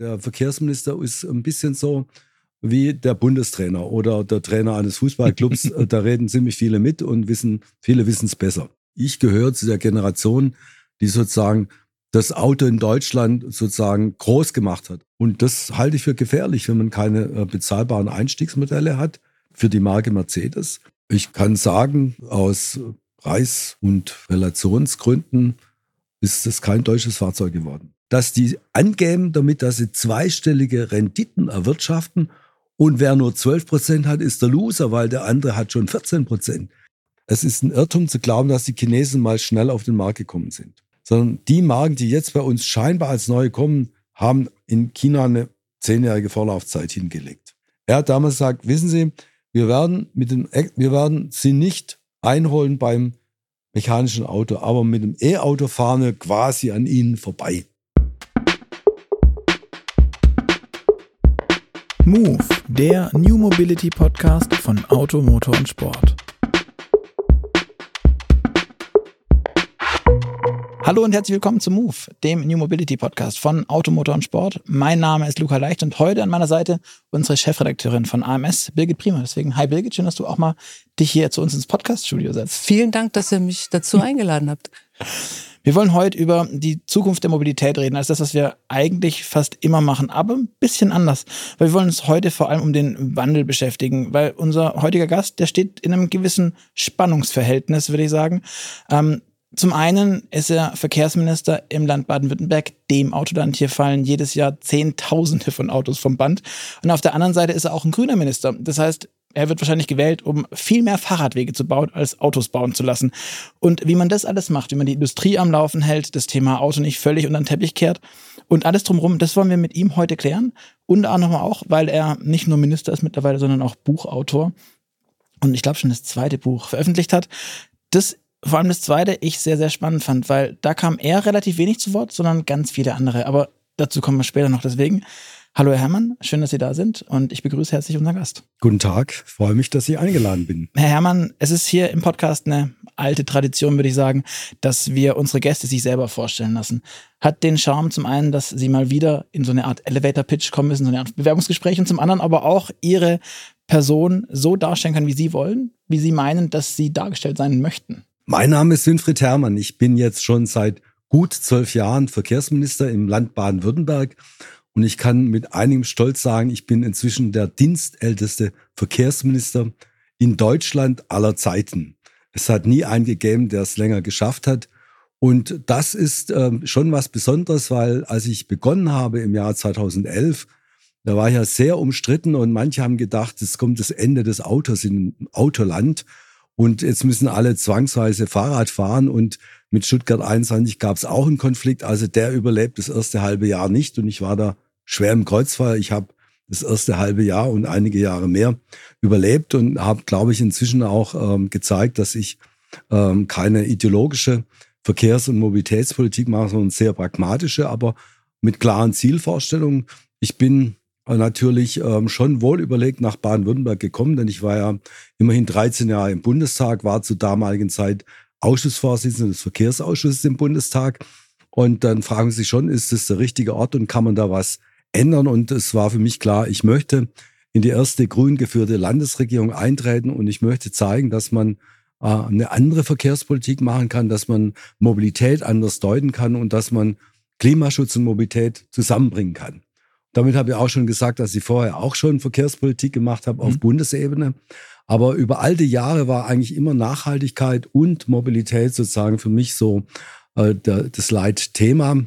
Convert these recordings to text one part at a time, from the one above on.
Der Verkehrsminister ist ein bisschen so wie der Bundestrainer oder der Trainer eines Fußballclubs. da reden ziemlich viele mit und wissen, viele wissen es besser. Ich gehöre zu der Generation, die sozusagen das Auto in Deutschland sozusagen groß gemacht hat. Und das halte ich für gefährlich, wenn man keine äh, bezahlbaren Einstiegsmodelle hat für die Marke Mercedes. Ich kann sagen, aus Preis- und Relationsgründen ist es kein deutsches Fahrzeug geworden. Dass die angeben damit, dass sie zweistellige Renditen erwirtschaften und wer nur 12 Prozent hat, ist der Loser, weil der andere hat schon 14 Prozent. Es ist ein Irrtum zu glauben, dass die Chinesen mal schnell auf den Markt gekommen sind. Sondern die Marken, die jetzt bei uns scheinbar als neue kommen, haben in China eine zehnjährige Vorlaufzeit hingelegt. Er hat damals gesagt, wissen Sie, wir werden, mit dem, wir werden Sie nicht einholen beim mechanischen Auto, aber mit dem E-Auto fahren wir quasi an Ihnen vorbei. Move, der New Mobility Podcast von Auto, Motor und Sport. Hallo und herzlich willkommen zu Move, dem New Mobility Podcast von Automotor und Sport. Mein Name ist Luca Leicht und heute an meiner Seite unsere Chefredakteurin von AMS, Birgit Prima. Deswegen, hi Birgit, schön, dass du auch mal dich hier zu uns ins Podcast-Studio setzt. Vielen Dank, dass ihr mich dazu eingeladen habt. Wir wollen heute über die Zukunft der Mobilität reden, als das, was wir eigentlich fast immer machen, aber ein bisschen anders. Weil wir wollen uns heute vor allem um den Wandel beschäftigen, weil unser heutiger Gast, der steht in einem gewissen Spannungsverhältnis, würde ich sagen. Ähm, zum einen ist er Verkehrsminister im Land Baden-Württemberg, dem Autoland. Hier fallen jedes Jahr Zehntausende von Autos vom Band. Und auf der anderen Seite ist er auch ein grüner Minister. Das heißt, er wird wahrscheinlich gewählt, um viel mehr Fahrradwege zu bauen, als Autos bauen zu lassen. Und wie man das alles macht, wie man die Industrie am Laufen hält, das Thema Auto nicht völlig unter den Teppich kehrt und alles drumherum, das wollen wir mit ihm heute klären. Und auch nochmal auch, weil er nicht nur Minister ist mittlerweile, sondern auch Buchautor. Und ich glaube schon das zweite Buch veröffentlicht hat. Das vor allem das zweite ich sehr, sehr spannend fand, weil da kam er relativ wenig zu Wort, sondern ganz viele andere. Aber dazu kommen wir später noch. Deswegen, hallo Herr Herrmann, schön, dass Sie da sind und ich begrüße herzlich unseren Gast. Guten Tag, freue mich, dass ich eingeladen bin. Herr Herrmann, es ist hier im Podcast eine alte Tradition, würde ich sagen, dass wir unsere Gäste sich selber vorstellen lassen. Hat den Charme zum einen, dass Sie mal wieder in so eine Art Elevator-Pitch kommen müssen, so eine Art Bewerbungsgespräch und zum anderen aber auch Ihre Person so darstellen können, wie Sie wollen, wie Sie meinen, dass Sie dargestellt sein möchten. Mein Name ist Winfried Herrmann. Ich bin jetzt schon seit gut zwölf Jahren Verkehrsminister im Land Baden-Württemberg. Und ich kann mit einigem Stolz sagen, ich bin inzwischen der dienstälteste Verkehrsminister in Deutschland aller Zeiten. Es hat nie einen gegeben, der es länger geschafft hat. Und das ist ähm, schon was Besonderes, weil als ich begonnen habe im Jahr 2011, da war ich ja sehr umstritten und manche haben gedacht, es kommt das Ende des Autos in Autoland. Und jetzt müssen alle zwangsweise Fahrrad fahren und mit Stuttgart 21 gab es auch einen Konflikt. Also der überlebt das erste halbe Jahr nicht und ich war da schwer im Kreuzfeuer. Ich habe das erste halbe Jahr und einige Jahre mehr überlebt und habe, glaube ich, inzwischen auch ähm, gezeigt, dass ich ähm, keine ideologische Verkehrs- und Mobilitätspolitik mache, sondern sehr pragmatische, aber mit klaren Zielvorstellungen. Ich bin natürlich ähm, schon wohl überlegt nach Baden-Württemberg gekommen, denn ich war ja immerhin 13 Jahre im Bundestag, war zur damaligen Zeit Ausschussvorsitzender des Verkehrsausschusses im Bundestag. Und dann fragen Sie sich schon, ist das der richtige Ort und kann man da was ändern? Und es war für mich klar, ich möchte in die erste grün geführte Landesregierung eintreten und ich möchte zeigen, dass man äh, eine andere Verkehrspolitik machen kann, dass man Mobilität anders deuten kann und dass man Klimaschutz und Mobilität zusammenbringen kann. Damit habe ich auch schon gesagt, dass ich vorher auch schon Verkehrspolitik gemacht habe auf mhm. Bundesebene. Aber über all die Jahre war eigentlich immer Nachhaltigkeit und Mobilität sozusagen für mich so äh, der, das Leitthema.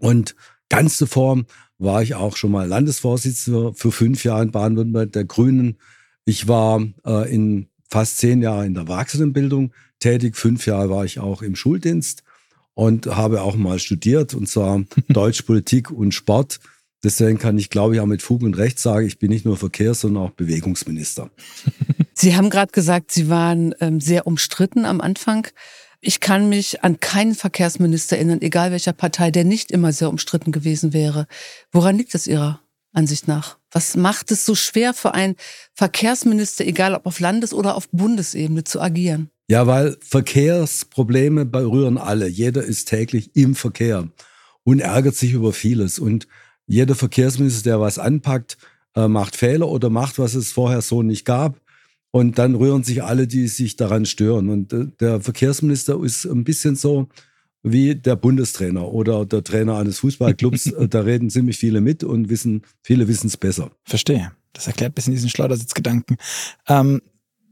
Und ganz zuvor war ich auch schon mal Landesvorsitzender für fünf Jahre in Baden-Württemberg der Grünen. Ich war äh, in fast zehn Jahren in der Erwachsenenbildung tätig. Fünf Jahre war ich auch im Schuldienst und habe auch mal studiert, und zwar Deutsch, Politik und Sport Deswegen kann ich, glaube ich, auch mit Fug und Recht sagen, ich bin nicht nur Verkehrs-, sondern auch Bewegungsminister. Sie haben gerade gesagt, Sie waren ähm, sehr umstritten am Anfang. Ich kann mich an keinen Verkehrsminister erinnern, egal welcher Partei, der nicht immer sehr umstritten gewesen wäre. Woran liegt es Ihrer Ansicht nach? Was macht es so schwer für einen Verkehrsminister, egal ob auf Landes- oder auf Bundesebene, zu agieren? Ja, weil Verkehrsprobleme berühren alle. Jeder ist täglich im Verkehr und ärgert sich über vieles. Und jeder Verkehrsminister, der was anpackt, äh, macht Fehler oder macht, was es vorher so nicht gab. Und dann rühren sich alle, die sich daran stören. Und äh, der Verkehrsminister ist ein bisschen so wie der Bundestrainer oder der Trainer eines Fußballclubs. Da reden ziemlich viele mit und wissen, viele wissen es besser. Verstehe. Das erklärt ein bisschen diesen Schleudersitzgedanken. Ähm,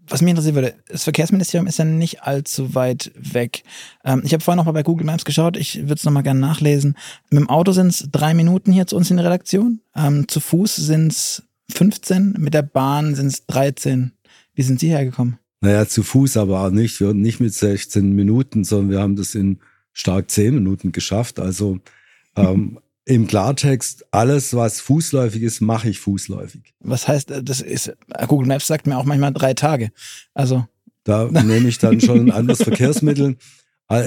was mich interessieren würde, das Verkehrsministerium ist ja nicht allzu weit weg. Ähm, ich habe vorhin noch mal bei Google Maps geschaut, ich würde es noch mal gerne nachlesen. Mit dem Auto sind es drei Minuten hier zu uns in der Redaktion. Ähm, zu Fuß sind es 15, mit der Bahn sind es 13. Wie sind Sie hergekommen? Naja, zu Fuß aber auch nicht. Wir nicht mit 16 Minuten, sondern wir haben das in stark 10 Minuten geschafft. Also ähm, im Klartext, alles, was fußläufig ist, mache ich fußläufig. Was heißt, äh, das ist, äh, Google Maps sagt mir auch manchmal drei Tage. Also. Da nehme ich dann schon ein anderes Verkehrsmittel.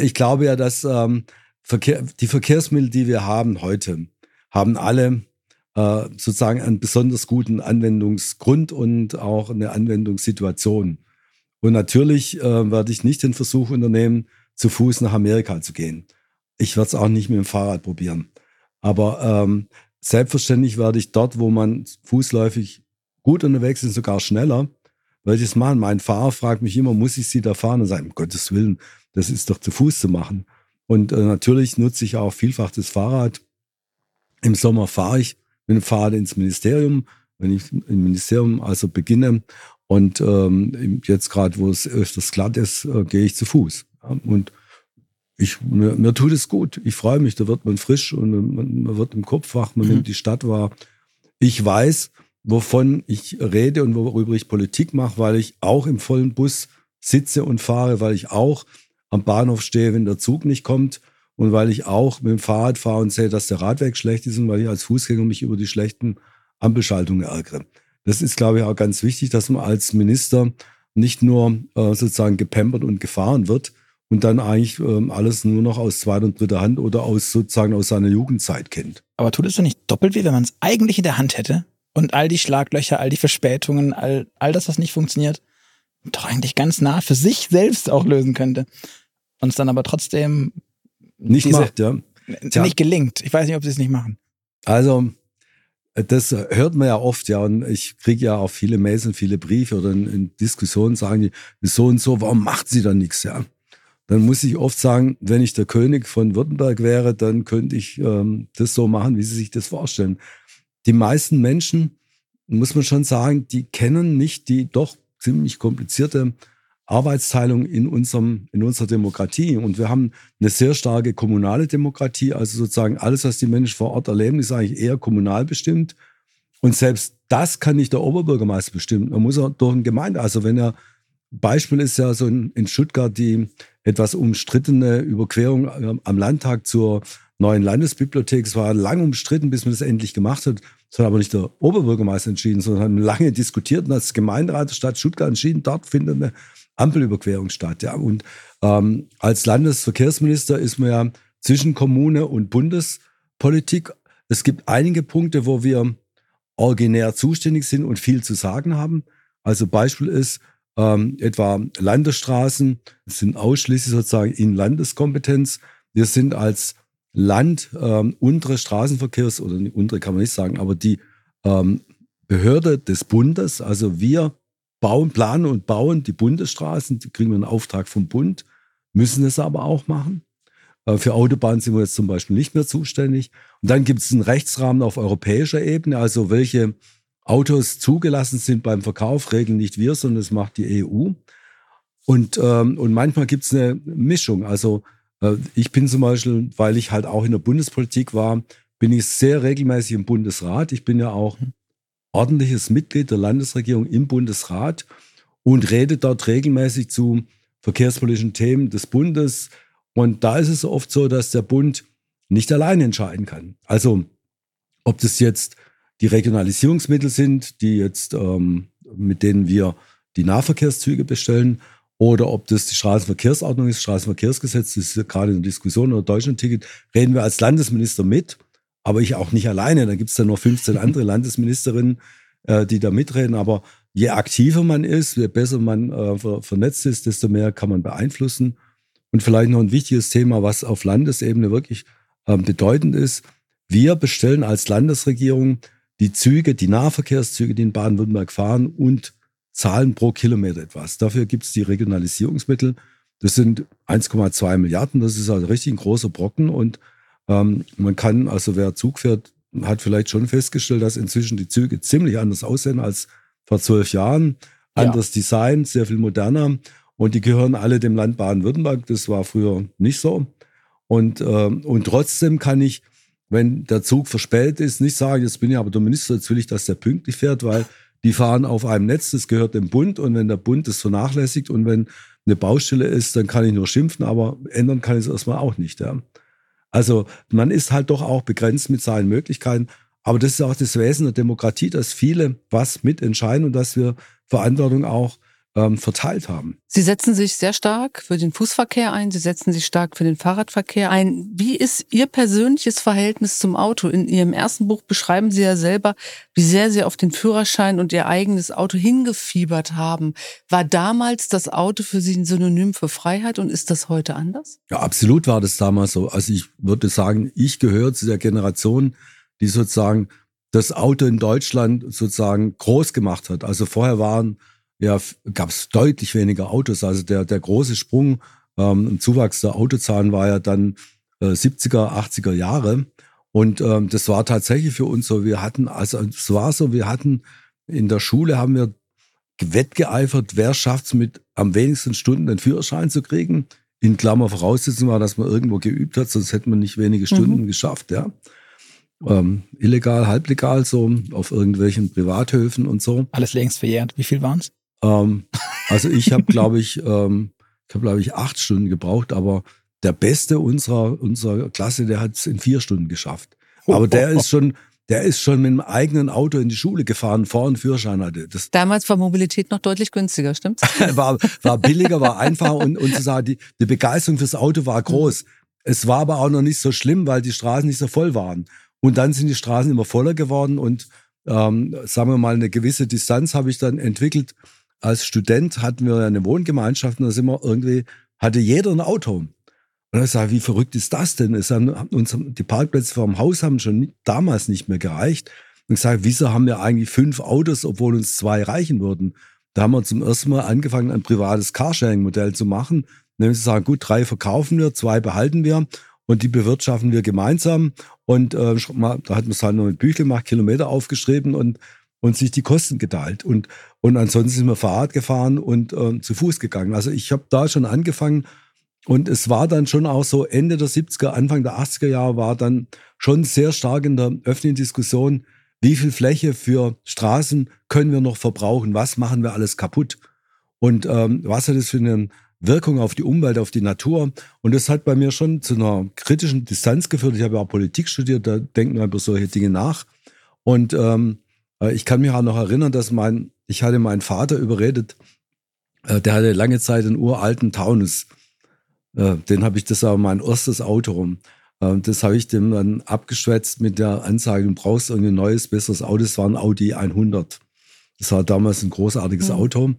Ich glaube ja, dass ähm, Verkehr, die Verkehrsmittel, die wir haben heute, haben alle äh, sozusagen einen besonders guten Anwendungsgrund und auch eine Anwendungssituation. Und natürlich äh, werde ich nicht den Versuch unternehmen, zu Fuß nach Amerika zu gehen. Ich werde es auch nicht mit dem Fahrrad probieren. Aber ähm, selbstverständlich werde ich dort, wo man fußläufig gut unterwegs ist, sogar schneller, werde ich es machen. Mein Fahrer fragt mich immer, muss ich Sie da fahren? Und sage, um Gottes Willen, das ist doch zu Fuß zu machen. Und äh, natürlich nutze ich auch vielfach das Fahrrad. Im Sommer fahre ich mit dem Fahrrad ins Ministerium, wenn ich im Ministerium also beginne. Und ähm, jetzt gerade, wo es öfters glatt ist, äh, gehe ich zu Fuß. Ja, und ich, mir, mir tut es gut. Ich freue mich, da wird man frisch und man, man wird im Kopf wach, man mhm. nimmt die Stadt wahr. Ich weiß, wovon ich rede und worüber ich Politik mache, weil ich auch im vollen Bus sitze und fahre, weil ich auch am Bahnhof stehe, wenn der Zug nicht kommt und weil ich auch mit dem Fahrrad fahre und sehe, dass der Radweg schlecht ist und weil ich als Fußgänger mich über die schlechten Ampelschaltungen ärgere. Das ist, glaube ich, auch ganz wichtig, dass man als Minister nicht nur äh, sozusagen gepampert und gefahren wird, und dann eigentlich ähm, alles nur noch aus zweiter und dritter Hand oder aus sozusagen aus seiner Jugendzeit kennt. Aber tut es doch nicht doppelt weh, wenn man es eigentlich in der Hand hätte und all die Schlaglöcher, all die Verspätungen, all, all das, was nicht funktioniert, doch eigentlich ganz nah für sich selbst auch lösen könnte. Und es dann aber trotzdem nicht diese, macht, ja. Tja. Nicht gelingt. Ich weiß nicht, ob sie es nicht machen. Also, das hört man ja oft, ja, und ich kriege ja auch viele Mails und viele Briefe oder in, in Diskussionen sagen die, so und so, warum macht sie da nichts, ja? dann muss ich oft sagen, wenn ich der König von Württemberg wäre, dann könnte ich ähm, das so machen, wie Sie sich das vorstellen. Die meisten Menschen, muss man schon sagen, die kennen nicht die doch ziemlich komplizierte Arbeitsteilung in, unserem, in unserer Demokratie. Und wir haben eine sehr starke kommunale Demokratie. Also sozusagen alles, was die Menschen vor Ort erleben, ist eigentlich eher kommunal bestimmt. Und selbst das kann nicht der Oberbürgermeister bestimmen. Man muss auch durch ein Gemeinde, also wenn er, Beispiel ist ja so in, in Stuttgart die etwas umstrittene Überquerung äh, am Landtag zur neuen Landesbibliothek. Es war lang umstritten, bis man das endlich gemacht hat. Das hat aber nicht der Oberbürgermeister entschieden, sondern haben lange diskutiert und als Gemeinderat der Stadt Stuttgart entschieden, dort findet eine Ampelüberquerung statt. Ja. Und ähm, als Landesverkehrsminister ist man ja zwischen Kommune und Bundespolitik. Es gibt einige Punkte, wo wir originär zuständig sind und viel zu sagen haben. Also Beispiel ist, ähm, etwa Landesstraßen sind ausschließlich sozusagen in Landeskompetenz. Wir sind als Land ähm, unsere Straßenverkehrs- oder unsere kann man nicht sagen, aber die ähm, Behörde des Bundes, also wir bauen, planen und bauen die Bundesstraßen, die kriegen wir einen Auftrag vom Bund, müssen es aber auch machen. Äh, für Autobahnen sind wir jetzt zum Beispiel nicht mehr zuständig. Und dann gibt es einen Rechtsrahmen auf europäischer Ebene, also welche Autos zugelassen sind beim Verkauf, regeln nicht wir, sondern das macht die EU. Und, ähm, und manchmal gibt es eine Mischung. Also äh, ich bin zum Beispiel, weil ich halt auch in der Bundespolitik war, bin ich sehr regelmäßig im Bundesrat. Ich bin ja auch ordentliches Mitglied der Landesregierung im Bundesrat und rede dort regelmäßig zu verkehrspolitischen Themen des Bundes. Und da ist es oft so, dass der Bund nicht allein entscheiden kann. Also ob das jetzt die Regionalisierungsmittel sind, die jetzt, ähm, mit denen wir die Nahverkehrszüge bestellen, oder ob das die Straßenverkehrsordnung ist, Straßenverkehrsgesetz, das ist ja gerade in der Diskussion oder Deutschlandticket, reden wir als Landesminister mit, aber ich auch nicht alleine. Da gibt es dann noch 15 andere Landesministerinnen, äh, die da mitreden. Aber je aktiver man ist, je besser man äh, vernetzt ist, desto mehr kann man beeinflussen. Und vielleicht noch ein wichtiges Thema, was auf Landesebene wirklich äh, bedeutend ist, wir bestellen als Landesregierung die Züge, die Nahverkehrszüge, die in Baden-Württemberg fahren und zahlen pro Kilometer etwas. Dafür gibt es die Regionalisierungsmittel. Das sind 1,2 Milliarden. Das ist also richtig ein großer Brocken. Und ähm, man kann, also wer Zug fährt, hat vielleicht schon festgestellt, dass inzwischen die Züge ziemlich anders aussehen als vor zwölf Jahren. Anderes ja. Design, sehr viel moderner. Und die gehören alle dem Land Baden-Württemberg. Das war früher nicht so. Und, äh, und trotzdem kann ich wenn der Zug verspätet ist, nicht sagen, jetzt bin ich aber der Minister, jetzt will ich, dass der pünktlich fährt, weil die fahren auf einem Netz, das gehört dem Bund und wenn der Bund das vernachlässigt und wenn eine Baustelle ist, dann kann ich nur schimpfen, aber ändern kann ich es erstmal auch nicht. Ja. Also man ist halt doch auch begrenzt mit seinen Möglichkeiten. Aber das ist auch das Wesen der Demokratie, dass viele was mitentscheiden und dass wir Verantwortung auch ähm, verteilt haben. Sie setzen sich sehr stark für den Fußverkehr ein, Sie setzen sich stark für den Fahrradverkehr ein. Wie ist Ihr persönliches Verhältnis zum Auto? In Ihrem ersten Buch beschreiben Sie ja selber, wie sehr Sie auf den Führerschein und Ihr eigenes Auto hingefiebert haben. War damals das Auto für Sie ein Synonym für Freiheit und ist das heute anders? Ja, absolut war das damals so. Also ich würde sagen, ich gehöre zu der Generation, die sozusagen das Auto in Deutschland sozusagen groß gemacht hat. Also vorher waren ja, gab es deutlich weniger Autos. Also der, der große Sprung ähm, im Zuwachs der Autozahlen war ja dann äh, 70er, 80er Jahre. Und ähm, das war tatsächlich für uns so. Wir hatten, also es war so, wir hatten in der Schule haben wir wettgeeifert, wer schafft es mit am wenigsten Stunden den Führerschein zu kriegen. In Klammer Voraussetzung war, dass man irgendwo geübt hat, sonst hätte man nicht wenige Stunden mhm. geschafft, ja. Ähm, illegal, halblegal, so auf irgendwelchen Privathöfen und so. Alles längst verjährt. Wie viel waren es? Ähm, also ich habe, glaube ich, ähm, ich habe, glaube ich, acht Stunden gebraucht, aber der Beste unserer, unserer Klasse, der hat es in vier Stunden geschafft. Aber der ist schon, der ist schon mit dem eigenen Auto in die Schule gefahren, vor einen Führerschein hatte. Das Damals war Mobilität noch deutlich günstiger, stimmt's? war, war billiger, war einfacher und, und zu sagen, die, die Begeisterung fürs Auto war groß. Mhm. Es war aber auch noch nicht so schlimm, weil die Straßen nicht so voll waren. Und dann sind die Straßen immer voller geworden und ähm, sagen wir mal, eine gewisse Distanz habe ich dann entwickelt als Student hatten wir eine Wohngemeinschaft und da sind wir irgendwie, hatte jeder ein Auto. Und ich sage, wie verrückt ist das denn? Es haben uns, die Parkplätze vor dem Haus haben schon damals nicht mehr gereicht. Und ich sage, wieso haben wir eigentlich fünf Autos, obwohl uns zwei reichen würden? Da haben wir zum ersten Mal angefangen, ein privates Carsharing-Modell zu machen. Nämlich zu sagen, gut, drei verkaufen wir, zwei behalten wir und die bewirtschaften wir gemeinsam. Und äh, da hat man es halt noch mit Büchel gemacht, Kilometer aufgeschrieben und und sich die Kosten geteilt. Und, und ansonsten sind wir Fahrrad gefahren und äh, zu Fuß gegangen. Also ich habe da schon angefangen und es war dann schon auch so Ende der 70er, Anfang der 80er Jahre war dann schon sehr stark in der öffentlichen Diskussion, wie viel Fläche für Straßen können wir noch verbrauchen, was machen wir alles kaputt und ähm, was hat das für eine Wirkung auf die Umwelt, auf die Natur. Und das hat bei mir schon zu einer kritischen Distanz geführt. Ich habe ja auch Politik studiert, da denken wir über solche Dinge nach. Und ähm, äh, ich kann mich auch noch erinnern, dass mein, ich hatte meinen Vater überredet, äh, der hatte lange Zeit einen uralten Taunus. Äh, den habe ich, das war mein erstes Auto rum. Das habe ich dem dann abgeschwätzt mit der Ansage, du brauchst ein neues, besseres Auto. Das war ein Audi 100. Das war damals ein großartiges mhm. Auto.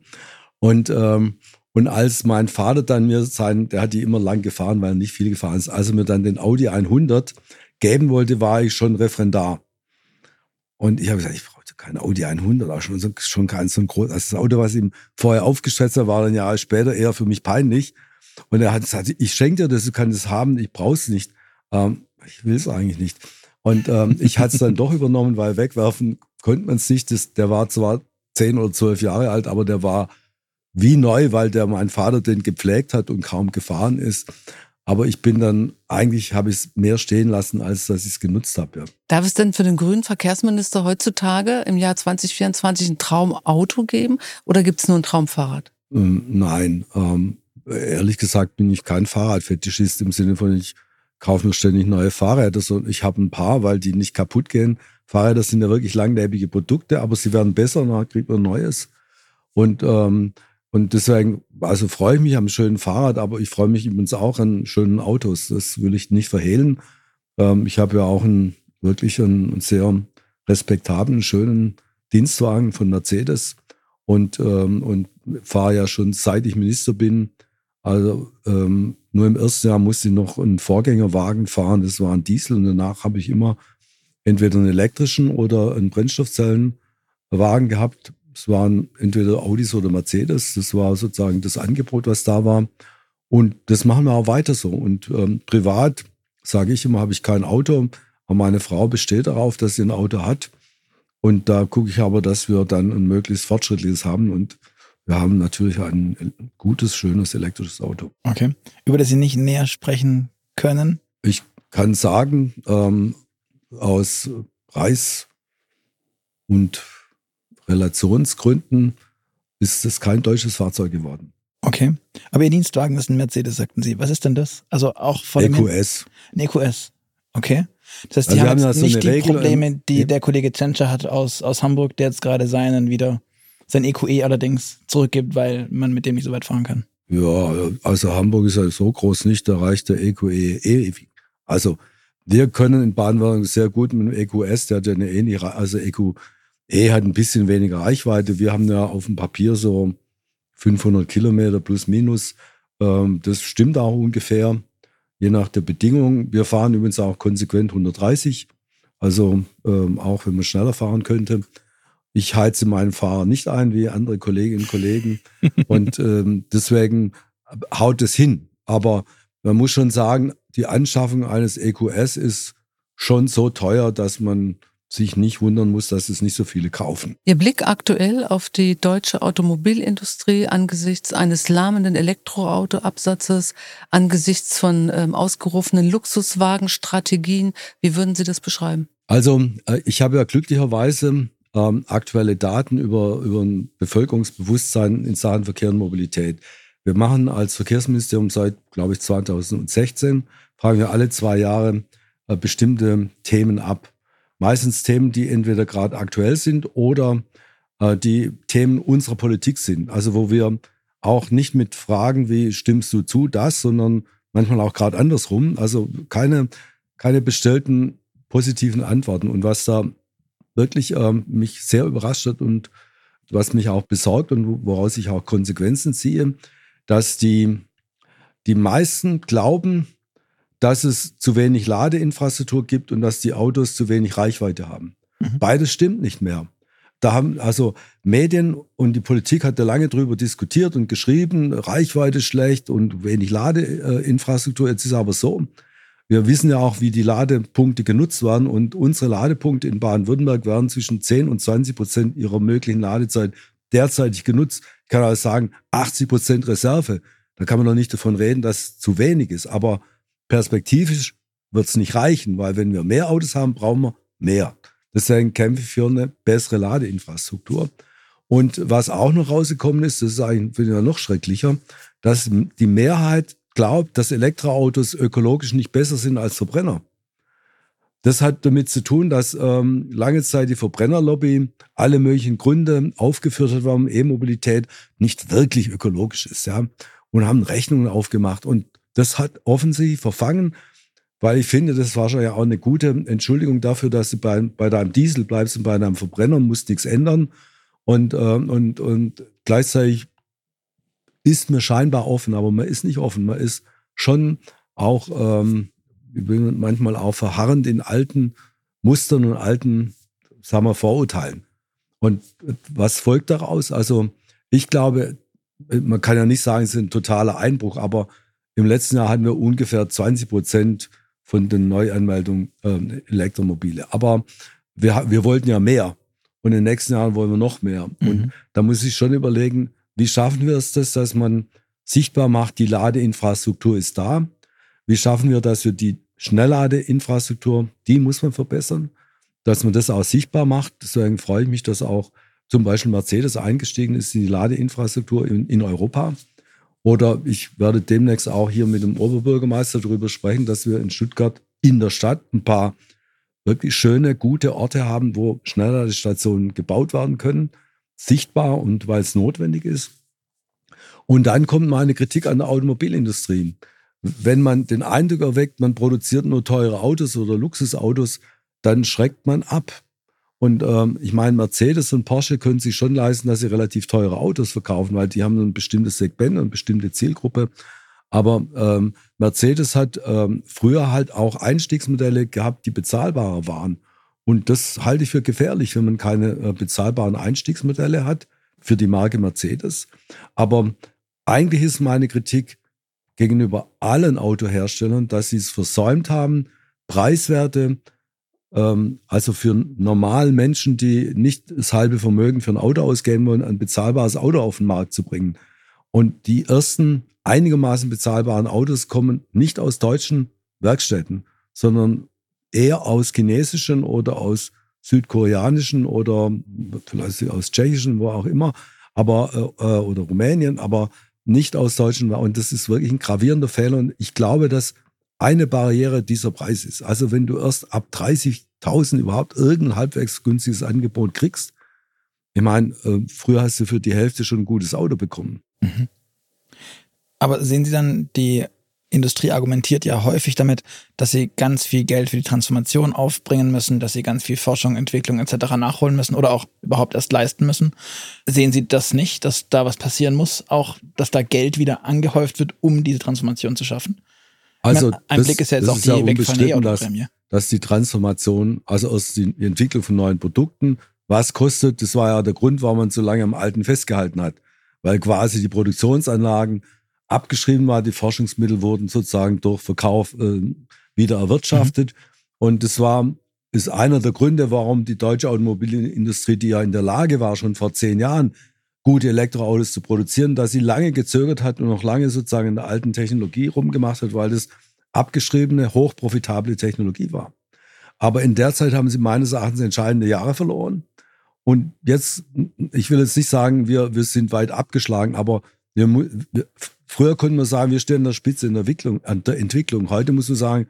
Und, ähm, und als mein Vater dann mir sein, der hat die immer lang gefahren, weil er nicht viel gefahren ist, als er mir dann den Audi 100 geben wollte, war ich schon Referendar. Und ich habe gesagt, ich kein Audi 100, auch schon, schon kein so ein großes, also das Auto, was ihm vorher aufgeschätzt hat, war dann Jahre später eher für mich peinlich. Und er hat gesagt, ich schenke dir das, du kannst es haben, ich brauch's nicht. Ähm, ich will es eigentlich nicht. Und ähm, ich hatte es dann doch übernommen, weil wegwerfen konnte man es nicht. Das, der war zwar zehn oder zwölf Jahre alt, aber der war wie neu, weil der mein Vater den gepflegt hat und kaum gefahren ist. Aber ich bin dann, eigentlich habe ich es mehr stehen lassen, als dass ich es genutzt habe. Ja. Darf es denn für den grünen Verkehrsminister heutzutage im Jahr 2024 ein Traumauto geben oder gibt es nur ein Traumfahrrad? Ähm, nein, ähm, ehrlich gesagt bin ich kein Fahrradfetischist im Sinne von, ich kaufe mir ständig neue Fahrräder. Ich habe ein paar, weil die nicht kaputt gehen. Fahrräder sind ja wirklich langlebige Produkte, aber sie werden besser und dann kriegt man Neues. Und ähm, und deswegen, also freue ich mich am schönen Fahrrad, aber ich freue mich übrigens auch an schönen Autos. Das will ich nicht verhehlen. Ähm, ich habe ja auch einen, wirklich einen, sehr respektablen, schönen Dienstwagen von Mercedes und, ähm, und fahre ja schon seit ich Minister bin. Also ähm, nur im ersten Jahr musste ich noch einen Vorgängerwagen fahren, das war ein Diesel und danach habe ich immer entweder einen elektrischen oder einen Brennstoffzellenwagen gehabt. Es waren entweder Audis oder Mercedes. Das war sozusagen das Angebot, was da war. Und das machen wir auch weiter so. Und ähm, privat, sage ich immer, habe ich kein Auto. Aber meine Frau besteht darauf, dass sie ein Auto hat. Und da gucke ich aber, dass wir dann ein möglichst fortschrittliches haben. Und wir haben natürlich ein gutes, schönes elektrisches Auto. Okay. Über das Sie nicht näher sprechen können? Ich kann sagen, ähm, aus Preis- und Relationsgründen ist es kein deutsches Fahrzeug geworden. Okay. Aber Ihr Dienstwagen ist ein Mercedes, sagten Sie. Was ist denn das? Also auch von EQS. Ein EQS. Okay. Das heißt, die also haben, haben jetzt nicht die Regel Probleme, die der Kollege Zenscher hat aus, aus Hamburg, der jetzt gerade seinen wieder, sein EQE allerdings zurückgibt, weil man mit dem nicht so weit fahren kann. Ja, also Hamburg ist ja so groß nicht, da reicht der EQE ewig. Also wir können in Baden-Württemberg sehr gut mit dem EQS, der hat ja eine ähnliche, also EQE hat ein bisschen weniger Reichweite. Wir haben ja auf dem Papier so 500 Kilometer plus minus. Ähm, das stimmt auch ungefähr, je nach der Bedingung. Wir fahren übrigens auch konsequent 130, also ähm, auch wenn man schneller fahren könnte. Ich heize meinen Fahrer nicht ein wie andere Kolleginnen und Kollegen und ähm, deswegen haut es hin. Aber man muss schon sagen, die Anschaffung eines EQS ist schon so teuer, dass man sich nicht wundern muss, dass es nicht so viele kaufen. Ihr Blick aktuell auf die deutsche Automobilindustrie angesichts eines lahmenden Elektroautoabsatzes, angesichts von ähm, ausgerufenen Luxuswagenstrategien, wie würden Sie das beschreiben? Also äh, ich habe ja glücklicherweise ähm, aktuelle Daten über, über ein Bevölkerungsbewusstsein in Sachen Verkehr und Mobilität. Wir machen als Verkehrsministerium seit, glaube ich, 2016, fragen wir alle zwei Jahre äh, bestimmte Themen ab. Meistens Themen, die entweder gerade aktuell sind oder äh, die Themen unserer Politik sind. Also wo wir auch nicht mit Fragen wie stimmst du zu das, sondern manchmal auch gerade andersrum. Also keine, keine bestellten positiven Antworten. Und was da wirklich ähm, mich sehr überrascht hat und was mich auch besorgt und woraus ich auch Konsequenzen ziehe, dass die, die meisten glauben, dass es zu wenig Ladeinfrastruktur gibt und dass die Autos zu wenig Reichweite haben. Mhm. Beides stimmt nicht mehr. Da haben also Medien und die Politik hat da lange drüber diskutiert und geschrieben, Reichweite schlecht und wenig Ladeinfrastruktur. Jetzt ist aber so, wir wissen ja auch, wie die Ladepunkte genutzt werden und unsere Ladepunkte in Baden-Württemberg werden zwischen 10 und 20 Prozent ihrer möglichen Ladezeit derzeitig genutzt. Ich kann also sagen, 80 Prozent Reserve. Da kann man noch nicht davon reden, dass es zu wenig ist. Aber perspektivisch wird es nicht reichen, weil wenn wir mehr Autos haben, brauchen wir mehr. Deswegen kämpfe ich für eine bessere Ladeinfrastruktur. Und was auch noch rausgekommen ist, das ist eigentlich ich, noch schrecklicher, dass die Mehrheit glaubt, dass Elektroautos ökologisch nicht besser sind als Verbrenner. Das hat damit zu tun, dass ähm, lange Zeit die Verbrennerlobby alle möglichen Gründe aufgeführt hat, warum E-Mobilität nicht wirklich ökologisch ist, ja, und haben Rechnungen aufgemacht. Und das hat offensichtlich verfangen, weil ich finde, das war schon ja auch eine gute Entschuldigung dafür, dass du bei, bei deinem Diesel bleibst und bei deinem Verbrenner musst nichts ändern. Und, äh, und, und gleichzeitig ist mir scheinbar offen, aber man ist nicht offen. Man ist schon auch ähm, manchmal auch verharrend in alten Mustern und alten, sagen wir, Vorurteilen. Und was folgt daraus? Also ich glaube, man kann ja nicht sagen, es ist ein totaler Einbruch, aber im letzten Jahr hatten wir ungefähr 20 Prozent von den Neuanmeldungen äh, Elektromobile. Aber wir, wir wollten ja mehr. Und in den nächsten Jahren wollen wir noch mehr. Mhm. Und da muss ich schon überlegen, wie schaffen wir es das, dass man sichtbar macht, die Ladeinfrastruktur ist da. Wie schaffen wir, dass wir die Schnellladeinfrastruktur, die muss man verbessern, dass man das auch sichtbar macht. Deswegen freue ich mich, dass auch zum Beispiel Mercedes eingestiegen ist in die Ladeinfrastruktur in, in Europa. Oder ich werde demnächst auch hier mit dem Oberbürgermeister darüber sprechen, dass wir in Stuttgart in der Stadt ein paar wirklich schöne, gute Orte haben, wo Schnellladestationen gebaut werden können, sichtbar und weil es notwendig ist. Und dann kommt mal eine Kritik an der Automobilindustrie wenn man den Eindruck erweckt, man produziert nur teure Autos oder Luxusautos, dann schreckt man ab. Und ähm, ich meine, Mercedes und Porsche können sich schon leisten, dass sie relativ teure Autos verkaufen, weil die haben ein bestimmtes Segment, eine bestimmte Zielgruppe. Aber ähm, Mercedes hat ähm, früher halt auch Einstiegsmodelle gehabt, die bezahlbarer waren. Und das halte ich für gefährlich, wenn man keine äh, bezahlbaren Einstiegsmodelle hat für die Marke Mercedes. Aber eigentlich ist meine Kritik gegenüber allen Autoherstellern, dass sie es versäumt haben, preiswerte, also für normalen Menschen, die nicht das halbe Vermögen für ein Auto ausgeben wollen, ein bezahlbares Auto auf den Markt zu bringen. Und die ersten einigermaßen bezahlbaren Autos kommen nicht aus deutschen Werkstätten, sondern eher aus chinesischen oder aus südkoreanischen oder vielleicht aus tschechischen, wo auch immer, aber äh, äh oder Rumänien, aber nicht aus deutschen. Und das ist wirklich ein gravierender Fehler. Und ich glaube, dass eine Barriere dieser Preis ist. Also wenn du erst ab 30.000 überhaupt irgendein halbwegs günstiges Angebot kriegst, ich meine, äh, früher hast du für die Hälfte schon ein gutes Auto bekommen. Mhm. Aber sehen Sie dann, die Industrie argumentiert ja häufig damit, dass sie ganz viel Geld für die Transformation aufbringen müssen, dass sie ganz viel Forschung, Entwicklung etc. nachholen müssen oder auch überhaupt erst leisten müssen. Sehen Sie das nicht, dass da was passieren muss, auch dass da Geld wieder angehäuft wird, um diese Transformation zu schaffen? Also meine, ein das, Blick ist ja jetzt auch die ja wegfallende dass, dass die Transformation, also aus die Entwicklung von neuen Produkten, was kostet, das war ja der Grund, warum man so lange am Alten festgehalten hat. Weil quasi die Produktionsanlagen abgeschrieben waren, die Forschungsmittel wurden sozusagen durch Verkauf äh, wieder erwirtschaftet. Mhm. Und das war, ist einer der Gründe, warum die deutsche Automobilindustrie, die ja in der Lage war, schon vor zehn Jahren gute Elektroautos zu produzieren, dass sie lange gezögert hat und noch lange sozusagen in der alten Technologie rumgemacht hat, weil das abgeschriebene, hochprofitable Technologie war. Aber in der Zeit haben sie meines Erachtens entscheidende Jahre verloren. Und jetzt, ich will jetzt nicht sagen, wir, wir sind weit abgeschlagen, aber wir, wir, früher konnten wir sagen, wir stehen an der Spitze in der Entwicklung. An der Entwicklung. Heute muss man sagen,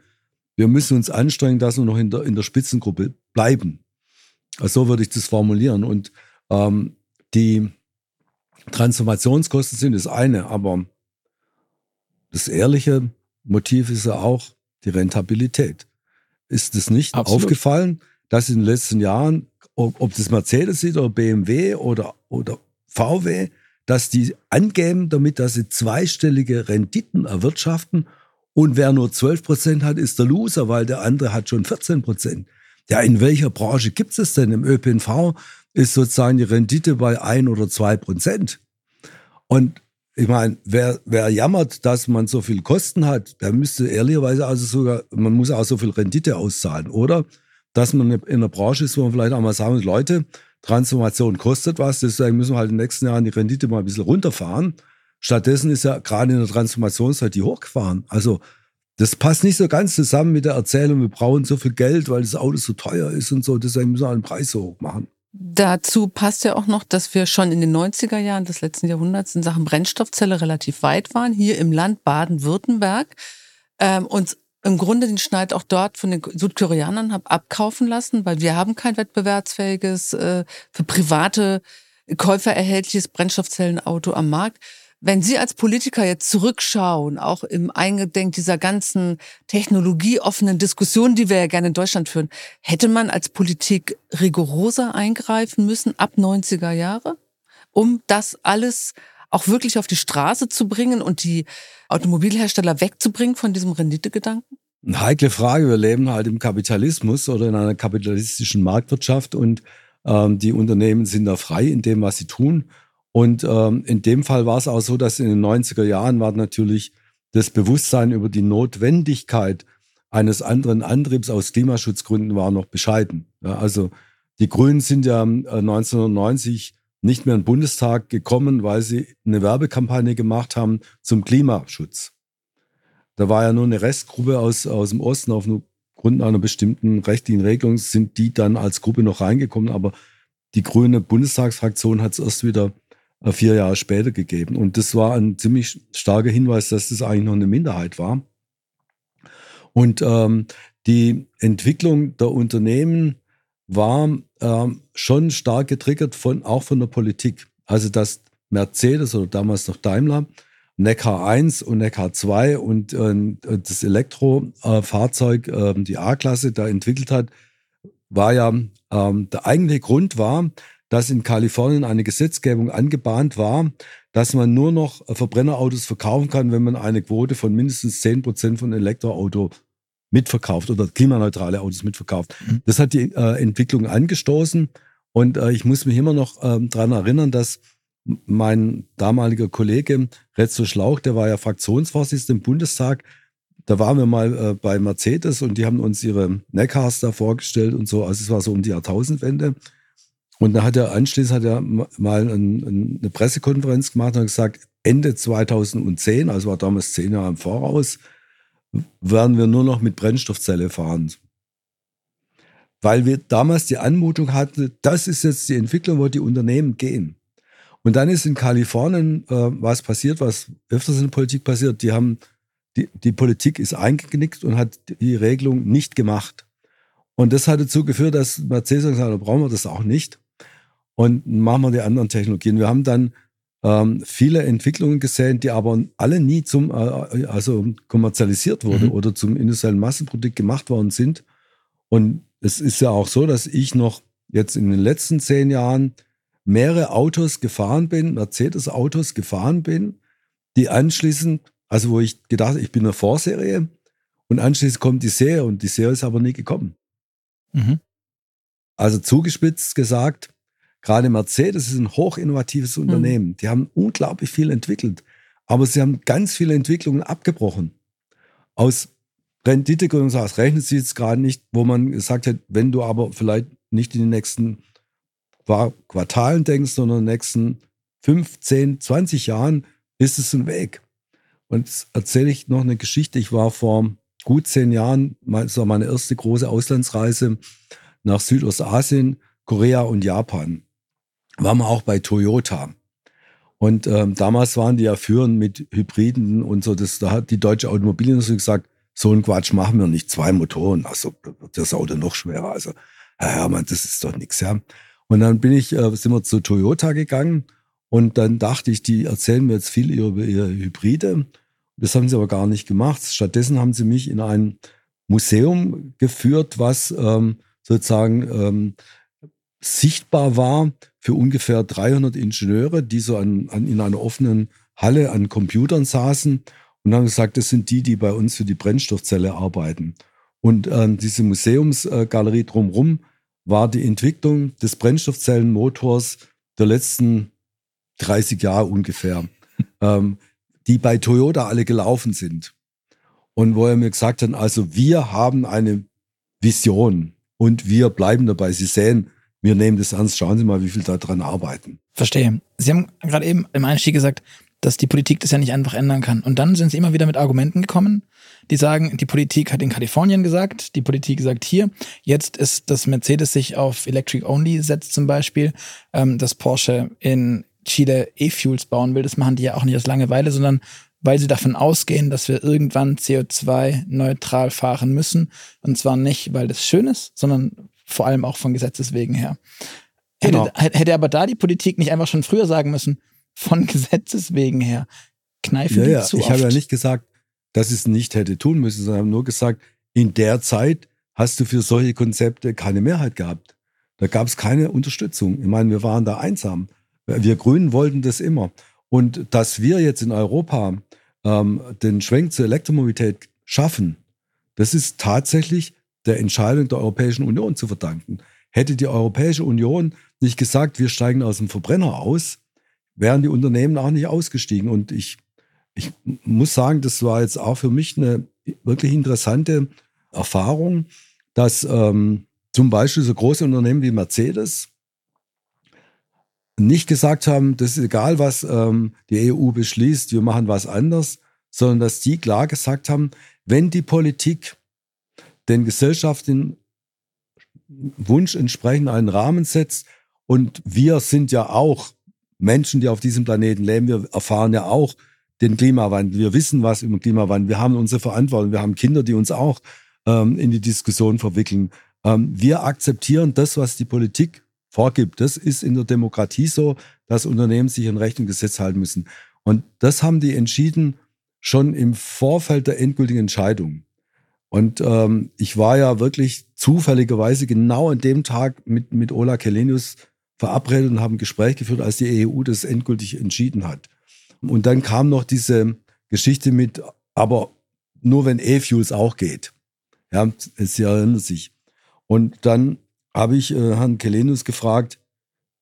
wir müssen uns anstrengen, dass wir noch in der, in der Spitzengruppe bleiben. So würde ich das formulieren. Und ähm, die, Transformationskosten sind das eine, aber das ehrliche Motiv ist ja auch die Rentabilität. Ist es nicht Absolut. aufgefallen, dass in den letzten Jahren, ob, ob das Mercedes ist oder BMW oder, oder VW, dass die angeben damit, dass sie zweistellige Renditen erwirtschaften und wer nur 12 Prozent hat, ist der Loser, weil der andere hat schon 14 Prozent. Ja, in welcher Branche gibt es denn? Im ÖPNV ist sozusagen die Rendite bei ein oder zwei Prozent. Und ich meine, wer, wer jammert, dass man so viel Kosten hat, der müsste ehrlicherweise also sogar, man muss auch so viel Rendite auszahlen, oder? Dass man in einer Branche ist, wo man vielleicht auch mal sagen muss, Leute, Transformation kostet was, deswegen müssen wir halt in den nächsten Jahren die Rendite mal ein bisschen runterfahren. Stattdessen ist ja gerade in der Transformationszeit die hochgefahren. Also das passt nicht so ganz zusammen mit der Erzählung, wir brauchen so viel Geld, weil das Auto so teuer ist und so, deswegen müssen wir einen Preis so hoch machen. Dazu passt ja auch noch, dass wir schon in den 90er Jahren des letzten Jahrhunderts in Sachen Brennstoffzelle relativ weit waren, hier im Land Baden-Württemberg, ähm, uns im Grunde den Schneid auch dort von den Südkoreanern hab abkaufen lassen, weil wir haben kein wettbewerbsfähiges, äh, für private Käufer erhältliches Brennstoffzellenauto am Markt. Wenn Sie als Politiker jetzt zurückschauen, auch im Eingedenk dieser ganzen technologieoffenen Diskussionen, die wir ja gerne in Deutschland führen, hätte man als Politik rigoroser eingreifen müssen ab 90er Jahre, um das alles auch wirklich auf die Straße zu bringen und die Automobilhersteller wegzubringen von diesem Renditegedanken? Eine heikle Frage. Wir leben halt im Kapitalismus oder in einer kapitalistischen Marktwirtschaft und ähm, die Unternehmen sind da frei in dem, was sie tun. Und ähm, in dem Fall war es auch so, dass in den 90er Jahren war natürlich das Bewusstsein über die Notwendigkeit eines anderen Antriebs aus Klimaschutzgründen war noch bescheiden. Ja, also die Grünen sind ja 1990 ähm, nicht mehr in den Bundestag gekommen, weil sie eine Werbekampagne gemacht haben zum Klimaschutz. Da war ja nur eine Restgruppe aus, aus dem Osten aufgrund einer bestimmten rechtlichen Regelung sind die dann als Gruppe noch reingekommen, aber die grüne Bundestagsfraktion hat es erst wieder äh, vier Jahre später gegeben. Und das war ein ziemlich starker Hinweis, dass das eigentlich noch eine Minderheit war. Und ähm, die Entwicklung der Unternehmen war ähm, schon stark getriggert von auch von der Politik. Also dass Mercedes oder damals noch Daimler Neckar 1 und Neckar 2 und äh, das Elektrofahrzeug, äh, die A-Klasse, da entwickelt hat, war ja ähm, der eigentliche Grund war, dass in Kalifornien eine Gesetzgebung angebahnt war, dass man nur noch Verbrennerautos verkaufen kann, wenn man eine Quote von mindestens 10 Prozent von Elektroauto mitverkauft oder klimaneutrale Autos mitverkauft. Mhm. Das hat die äh, Entwicklung angestoßen und äh, ich muss mich immer noch ähm, daran erinnern, dass mein damaliger Kollege Retzo Schlauch, der war ja Fraktionsvorsitzender im Bundestag, da waren wir mal äh, bei Mercedes und die haben uns ihre Neckars da vorgestellt und so. Also es war so um die Jahrtausendwende. Und dann hat er anschließend hat er mal ein, eine Pressekonferenz gemacht und gesagt, Ende 2010, also war damals zehn Jahre im Voraus, werden wir nur noch mit Brennstoffzelle fahren. Weil wir damals die Anmutung hatten, das ist jetzt die Entwicklung, wo die Unternehmen gehen. Und dann ist in Kalifornien äh, was passiert, was öfters in der Politik passiert. Die haben, die, die Politik ist eingeknickt und hat die Regelung nicht gemacht. Und das hat dazu geführt, dass Mercedes gesagt hat, brauchen wir das auch nicht und machen wir die anderen Technologien. Wir haben dann ähm, viele Entwicklungen gesehen, die aber alle nie zum, äh, also kommerzialisiert wurden mhm. oder zum industriellen Massenprodukt gemacht worden sind. Und es ist ja auch so, dass ich noch jetzt in den letzten zehn Jahren mehrere Autos gefahren bin, Mercedes-Autos gefahren bin, die anschließend, also wo ich gedacht habe, ich bin eine Vorserie und anschließend kommt die Serie und die Serie ist aber nie gekommen. Mhm. Also zugespitzt gesagt, Gerade Mercedes ist ein hochinnovatives hm. Unternehmen. Mhm. Die haben unglaublich viel entwickelt. Aber sie haben ganz viele Entwicklungen abgebrochen. Aus Renditegründung, das rechnet sie jetzt gerade nicht, wo man gesagt hat, wenn du aber vielleicht nicht in den nächsten Quartalen denkst, sondern in den nächsten 15, 20 Jahren, ist es ein Weg. Und jetzt erzähle ich noch eine Geschichte. Ich war vor gut zehn Jahren, das war meine erste große Auslandsreise nach Südostasien, Korea und Japan waren wir auch bei Toyota. Und ähm, damals waren die ja führend mit Hybriden und so. Das, da hat die deutsche Automobilindustrie gesagt, so ein Quatsch machen wir nicht. Zwei Motoren, also wird das Auto noch schwerer. Also, ja, Hermann, das ist doch nichts, ja. Und dann bin ich, äh, sind wir zu Toyota gegangen und dann dachte ich, die erzählen mir jetzt viel über ihre Hybride. Das haben sie aber gar nicht gemacht. Stattdessen haben sie mich in ein Museum geführt, was ähm, sozusagen ähm, sichtbar war für ungefähr 300 Ingenieure, die so an, an, in einer offenen Halle an Computern saßen und haben gesagt, das sind die, die bei uns für die Brennstoffzelle arbeiten. Und äh, diese Museumsgalerie drumherum war die Entwicklung des Brennstoffzellenmotors der letzten 30 Jahre ungefähr, ähm, die bei Toyota alle gelaufen sind. Und wo er mir gesagt hat, also wir haben eine Vision und wir bleiben dabei. Sie sehen, wir nehmen das ernst. Schauen Sie mal, wie viel da dran arbeiten. Verstehe. Sie haben gerade eben im Einstieg gesagt, dass die Politik das ja nicht einfach ändern kann. Und dann sind Sie immer wieder mit Argumenten gekommen, die sagen, die Politik hat in Kalifornien gesagt, die Politik sagt hier, jetzt ist, dass Mercedes sich auf Electric Only setzt zum Beispiel, ähm, dass Porsche in Chile E-Fuels bauen will. Das machen die ja auch nicht aus Langeweile, sondern weil sie davon ausgehen, dass wir irgendwann CO2-neutral fahren müssen. Und zwar nicht, weil das schön ist, sondern vor allem auch von Gesetzes wegen her. Genau. Hätte, hätte aber da die Politik nicht einfach schon früher sagen müssen, von Gesetzes wegen her, kneifen ja, die ja. zu Ich habe ja nicht gesagt, dass es nicht hätte tun müssen, sondern nur gesagt, in der Zeit hast du für solche Konzepte keine Mehrheit gehabt. Da gab es keine Unterstützung. Ich meine, wir waren da einsam. Wir Grünen wollten das immer. Und dass wir jetzt in Europa ähm, den Schwenk zur Elektromobilität schaffen, das ist tatsächlich der Entscheidung der Europäischen Union zu verdanken. Hätte die Europäische Union nicht gesagt, wir steigen aus dem Verbrenner aus, wären die Unternehmen auch nicht ausgestiegen. Und ich, ich muss sagen, das war jetzt auch für mich eine wirklich interessante Erfahrung, dass ähm, zum Beispiel so große Unternehmen wie Mercedes nicht gesagt haben, das ist egal, was ähm, die EU beschließt, wir machen was anders, sondern dass die klar gesagt haben, wenn die Politik den gesellschaftlichen Wunsch entsprechend einen Rahmen setzt. Und wir sind ja auch Menschen, die auf diesem Planeten leben. Wir erfahren ja auch den Klimawandel. Wir wissen was über Klimawandel. Wir haben unsere Verantwortung. Wir haben Kinder, die uns auch ähm, in die Diskussion verwickeln. Ähm, wir akzeptieren das, was die Politik vorgibt. Das ist in der Demokratie so, dass Unternehmen sich an Recht und Gesetz halten müssen. Und das haben die entschieden schon im Vorfeld der endgültigen Entscheidung. Und ähm, ich war ja wirklich zufälligerweise genau an dem Tag mit, mit Ola Kelenius verabredet und haben Gespräch geführt, als die EU das endgültig entschieden hat. Und dann kam noch diese Geschichte mit, aber nur wenn E-Fuels auch geht. Ja, Sie erinnern sich. Und dann habe ich äh, Herrn Kelenius gefragt,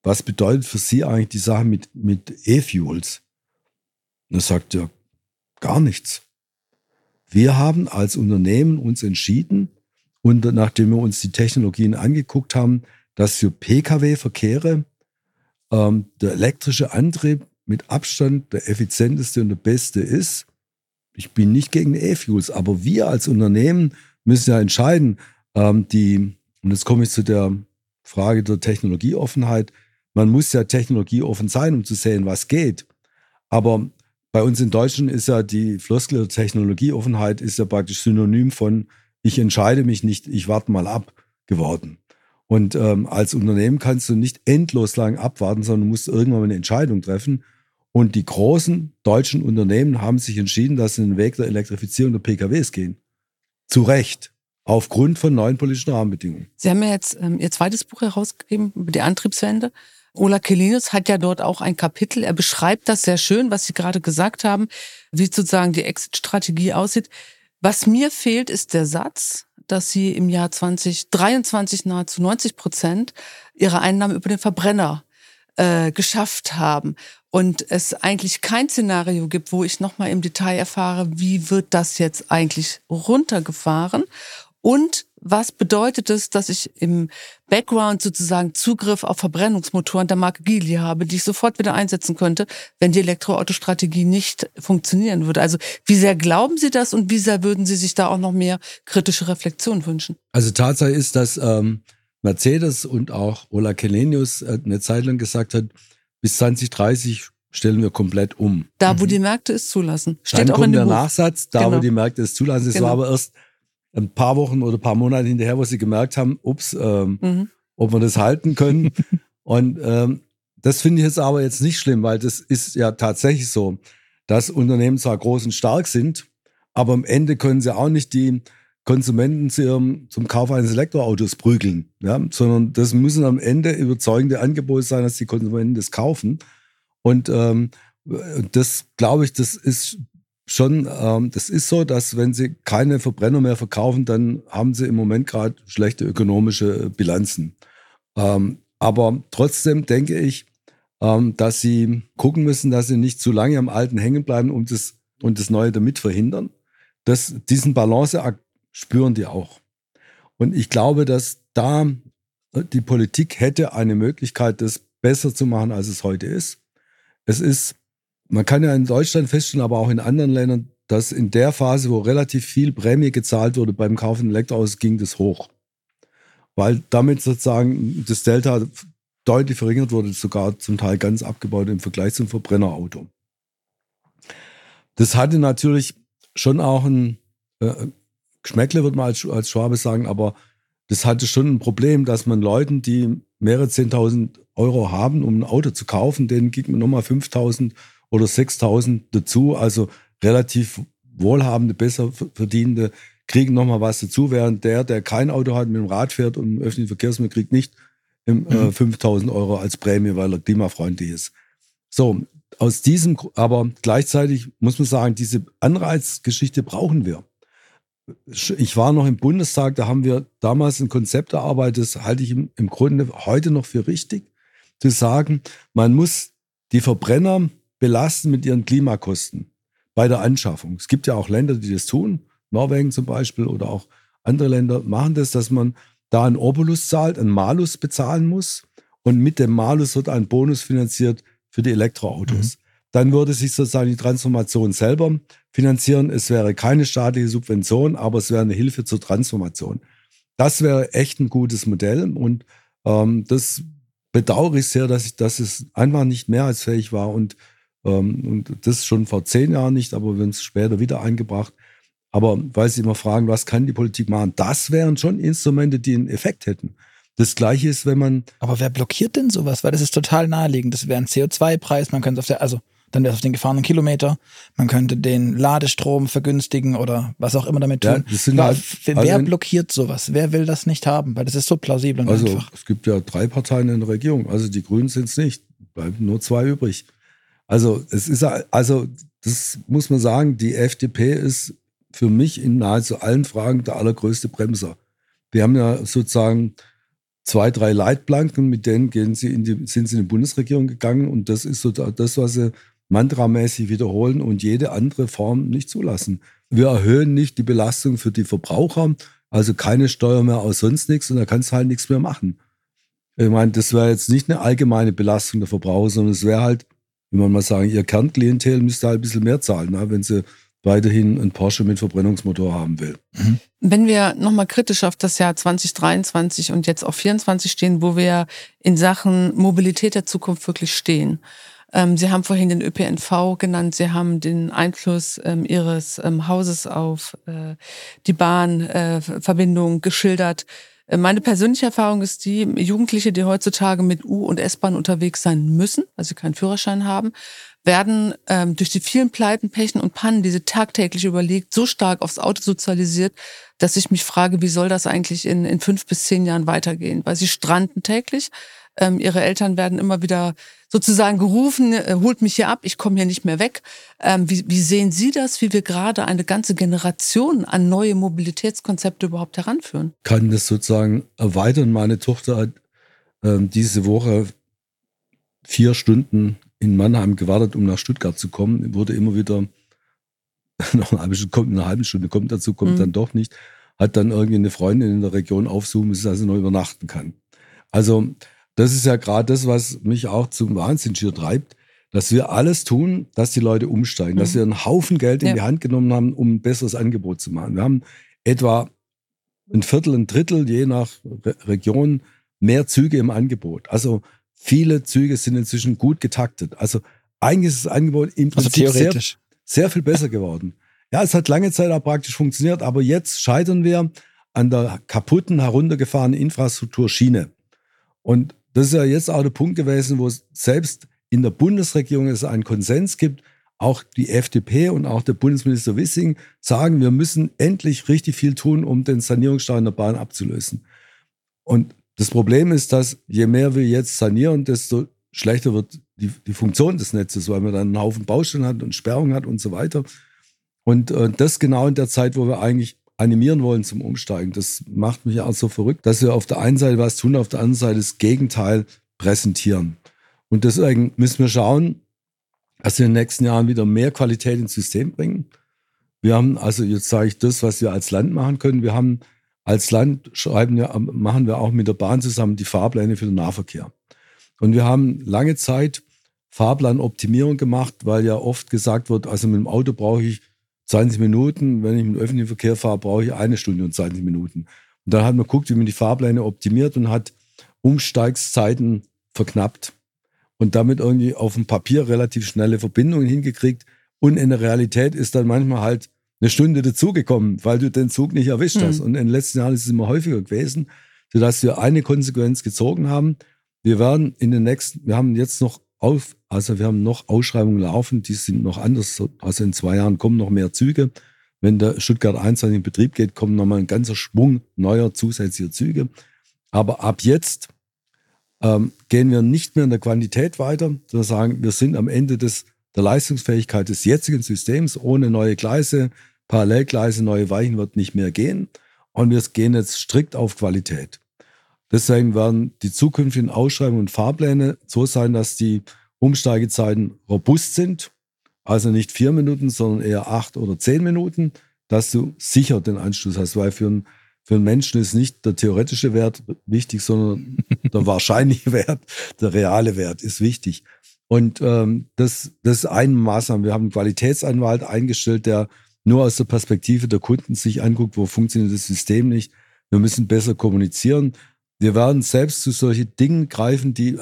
was bedeutet für Sie eigentlich die Sache mit, mit E-Fuels? Und er sagt ja, gar nichts. Wir haben als Unternehmen uns entschieden, und nachdem wir uns die Technologien angeguckt haben, dass für Pkw-Verkehre ähm, der elektrische Antrieb mit Abstand der effizienteste und der beste ist. Ich bin nicht gegen E-Fuels, aber wir als Unternehmen müssen ja entscheiden, ähm, die, und jetzt komme ich zu der Frage der Technologieoffenheit, man muss ja technologieoffen sein, um zu sehen, was geht. Aber bei uns in Deutschland ist ja die Floskel Technologieoffenheit ist ja praktisch synonym von ich entscheide mich nicht, ich warte mal ab geworden. Und ähm, als Unternehmen kannst du nicht endlos lang abwarten, sondern musst irgendwann mal eine Entscheidung treffen. Und die großen deutschen Unternehmen haben sich entschieden, dass sie den Weg der Elektrifizierung der PKWs gehen. Zu Recht. Aufgrund von neuen politischen Rahmenbedingungen. Sie haben ja jetzt ähm, Ihr zweites Buch herausgegeben über die Antriebswende. Ola Kelinus hat ja dort auch ein Kapitel. Er beschreibt das sehr schön, was Sie gerade gesagt haben, wie sozusagen die Exit-Strategie aussieht. Was mir fehlt, ist der Satz, dass Sie im Jahr 2023 nahezu 90 Prozent Ihrer Einnahmen über den Verbrenner äh, geschafft haben und es eigentlich kein Szenario gibt, wo ich nochmal im Detail erfahre, wie wird das jetzt eigentlich runtergefahren und was bedeutet es, dass ich im Background sozusagen Zugriff auf Verbrennungsmotoren der Marke Geely habe, die ich sofort wieder einsetzen könnte, wenn die Elektroautostrategie nicht funktionieren würde? Also wie sehr glauben Sie das und wie sehr würden Sie sich da auch noch mehr kritische Reflexion wünschen? Also Tatsache ist, dass ähm, Mercedes und auch Ola Kelenius äh, eine Zeit lang gesagt hat, bis 2030 stellen wir komplett um. Da, wo mhm. die Märkte es zulassen. Steht Dann auch in der Buch. Nachsatz, da, genau. wo die Märkte es zulassen. Es genau. war aber erst ein paar Wochen oder ein paar Monate hinterher, wo sie gemerkt haben, ups, ähm, mhm. ob wir das halten können. Und ähm, das finde ich jetzt aber jetzt nicht schlimm, weil das ist ja tatsächlich so, dass Unternehmen zwar groß und stark sind, aber am Ende können sie auch nicht die Konsumenten zu ihrem, zum Kauf eines Elektroautos prügeln, ja? sondern das müssen am Ende überzeugende Angebote sein, dass die Konsumenten das kaufen. Und ähm, das, glaube ich, das ist schon, ähm, das ist so, dass wenn sie keine Verbrenner mehr verkaufen, dann haben sie im Moment gerade schlechte ökonomische Bilanzen. Ähm, aber trotzdem denke ich, ähm, dass sie gucken müssen, dass sie nicht zu lange am Alten hängen bleiben und das, und das Neue damit verhindern. Das, diesen Balanceakt spüren die auch. Und ich glaube, dass da äh, die Politik hätte eine Möglichkeit, das besser zu machen, als es heute ist. Es ist man kann ja in Deutschland feststellen, aber auch in anderen Ländern, dass in der Phase, wo relativ viel Prämie gezahlt wurde beim Kauf von Elektroautos, ging das hoch. Weil damit sozusagen das Delta deutlich verringert wurde, sogar zum Teil ganz abgebaut im Vergleich zum Verbrennerauto. Das hatte natürlich schon auch ein äh, Geschmäckle, würde man als, als Schwabe sagen, aber das hatte schon ein Problem, dass man Leuten, die mehrere 10.000 Euro haben, um ein Auto zu kaufen, denen gibt man nochmal 5.000 oder 6000 dazu. Also relativ wohlhabende, besser verdienende kriegen nochmal was dazu, während der, der kein Auto hat, mit dem Rad fährt und im öffentlichen Verkehrsmittel kriegt nicht im, äh, 5000 mhm. Euro als Prämie, weil er klimafreundlich ist. So, aus diesem, aber gleichzeitig muss man sagen, diese Anreizgeschichte brauchen wir. Ich war noch im Bundestag, da haben wir damals ein Konzept erarbeitet, das halte ich im, im Grunde heute noch für richtig, zu sagen, man muss die Verbrenner belasten mit ihren Klimakosten bei der Anschaffung. Es gibt ja auch Länder, die das tun. Norwegen zum Beispiel oder auch andere Länder machen das, dass man da einen Obolus zahlt, einen Malus bezahlen muss und mit dem Malus wird ein Bonus finanziert für die Elektroautos. Mhm. Dann würde sich sozusagen die Transformation selber finanzieren. Es wäre keine staatliche Subvention, aber es wäre eine Hilfe zur Transformation. Das wäre echt ein gutes Modell und ähm, das bedauere ich sehr, dass, ich, dass es einfach nicht mehrheitsfähig war und und das schon vor zehn Jahren nicht, aber wir haben es später wieder eingebracht. Aber weil Sie immer fragen, was kann die Politik machen? Das wären schon Instrumente, die einen Effekt hätten. Das gleiche ist, wenn man. Aber wer blockiert denn sowas? Weil das ist total naheliegend. Das wäre ein CO2-Preis, man könnte auf der, also dann wäre es auf den gefahrenen Kilometer, man könnte den Ladestrom vergünstigen oder was auch immer damit tun. Ja, halt, wer also blockiert sowas? Wer will das nicht haben? Weil das ist so plausibel und also, einfach. Es gibt ja drei Parteien in der Regierung. Also die Grünen sind es nicht. Bleiben nur zwei übrig. Also es ist also das muss man sagen, die FDP ist für mich in nahezu allen Fragen der allergrößte Bremser. Wir haben ja sozusagen zwei, drei Leitplanken, mit denen gehen sie in die, sind sie in die Bundesregierung gegangen und das ist so das, was sie mantramäßig wiederholen und jede andere Form nicht zulassen. Wir erhöhen nicht die Belastung für die Verbraucher, also keine Steuer mehr aus sonst nichts und da kannst du halt nichts mehr machen. Ich meine, das wäre jetzt nicht eine allgemeine Belastung der Verbraucher, sondern es wäre halt, wie man mal sagen, ihr Kernklientel müsste halt ein bisschen mehr zahlen, ne, wenn sie weiterhin einen Porsche mit Verbrennungsmotor haben will. Mhm. Wenn wir nochmal kritisch auf das Jahr 2023 und jetzt auf 24 stehen, wo wir in Sachen Mobilität der Zukunft wirklich stehen. Ähm, Sie haben vorhin den ÖPNV genannt, Sie haben den Einfluss ähm, Ihres ähm, Hauses auf äh, die Bahnverbindung äh, geschildert. Äh, meine persönliche Erfahrung ist die, Jugendliche, die heutzutage mit U- und S-Bahn unterwegs sein müssen, also sie keinen Führerschein haben, werden ähm, durch die vielen Pleiten, Pechen und Pannen, die sie tagtäglich überlegt, so stark aufs Auto sozialisiert, dass ich mich frage, wie soll das eigentlich in, in fünf bis zehn Jahren weitergehen? Weil sie stranden täglich, ähm, ihre Eltern werden immer wieder sozusagen gerufen, äh, holt mich hier ab, ich komme hier nicht mehr weg. Ähm, wie, wie sehen Sie das, wie wir gerade eine ganze Generation an neue Mobilitätskonzepte überhaupt heranführen? Kann das sozusagen erweitern. Meine Tochter hat ähm, diese Woche vier Stunden in Mannheim gewartet, um nach Stuttgart zu kommen. Wurde immer wieder noch eine halbe Stunde, kommt eine halbe Stunde, kommt dazu, kommt mhm. dann doch nicht. Hat dann irgendwie eine Freundin in der Region aufsuchen müssen, dass sie noch übernachten kann. Also das ist ja gerade das, was mich auch zum Wahnsinn hier treibt, dass wir alles tun, dass die Leute umsteigen, mhm. dass wir einen Haufen Geld in ja. die Hand genommen haben, um ein besseres Angebot zu machen. Wir haben etwa ein Viertel, ein Drittel, je nach Re Region, mehr Züge im Angebot. Also viele Züge sind inzwischen gut getaktet. Also eigentlich ist das Angebot im also Prinzip also sehr, sehr viel besser geworden. Ja, es hat lange Zeit auch praktisch funktioniert, aber jetzt scheitern wir an der kaputten, heruntergefahrenen Infrastruktur Schiene. Und das ist ja jetzt auch der Punkt gewesen, wo es selbst in der Bundesregierung es einen Konsens gibt. Auch die FDP und auch der Bundesminister Wissing sagen, wir müssen endlich richtig viel tun, um den Sanierungsstau in der Bahn abzulösen. Und das Problem ist, dass je mehr wir jetzt sanieren, desto schlechter wird die, die Funktion des Netzes, weil man dann einen Haufen Baustellen hat und Sperrungen hat und so weiter. Und äh, das genau in der Zeit, wo wir eigentlich animieren wollen zum Umsteigen. Das macht mich auch so verrückt, dass wir auf der einen Seite was tun, auf der anderen Seite das Gegenteil präsentieren. Und deswegen müssen wir schauen, dass wir in den nächsten Jahren wieder mehr Qualität ins System bringen. Wir haben, also jetzt sage ich das, was wir als Land machen können. Wir haben als Land schreiben wir, machen wir auch mit der Bahn zusammen die Fahrpläne für den Nahverkehr. Und wir haben lange Zeit Fahrplanoptimierung gemacht, weil ja oft gesagt wird, also mit dem Auto brauche ich 20 Minuten. Wenn ich mit öffentlichen Verkehr fahre, brauche ich eine Stunde und 20 Minuten. Und dann hat man geguckt, wie man die Fahrpläne optimiert und hat Umsteigszeiten verknappt und damit irgendwie auf dem Papier relativ schnelle Verbindungen hingekriegt. Und in der Realität ist dann manchmal halt eine Stunde dazugekommen, weil du den Zug nicht erwischt hast. Mhm. Und in den letzten Jahren ist es immer häufiger gewesen, sodass wir eine Konsequenz gezogen haben. Wir werden in den nächsten, wir haben jetzt noch auf, also wir haben noch Ausschreibungen laufen, die sind noch anders. Also in zwei Jahren kommen noch mehr Züge. Wenn der Stuttgart 1 in Betrieb geht, kommt nochmal ein ganzer Schwung neuer zusätzlicher Züge. Aber ab jetzt ähm, gehen wir nicht mehr in der Quantität weiter, sondern sagen, wir sind am Ende des, der Leistungsfähigkeit des jetzigen Systems. Ohne neue Gleise, Parallelgleise, neue Weichen wird nicht mehr gehen. Und wir gehen jetzt strikt auf Qualität. Deswegen werden die zukünftigen Ausschreibungen und Fahrpläne so sein, dass die Umsteigezeiten robust sind. Also nicht vier Minuten, sondern eher acht oder zehn Minuten, dass du sicher den Anschluss hast, weil für einen, für einen Menschen ist nicht der theoretische Wert wichtig, sondern der wahrscheinliche Wert, der reale Wert ist wichtig. Und ähm, das, das ist eine Maßnahme. Wir haben einen Qualitätsanwalt eingestellt, der nur aus der Perspektive der Kunden sich anguckt, wo funktioniert das System nicht. Wir müssen besser kommunizieren. Wir werden selbst zu solchen Dingen greifen, die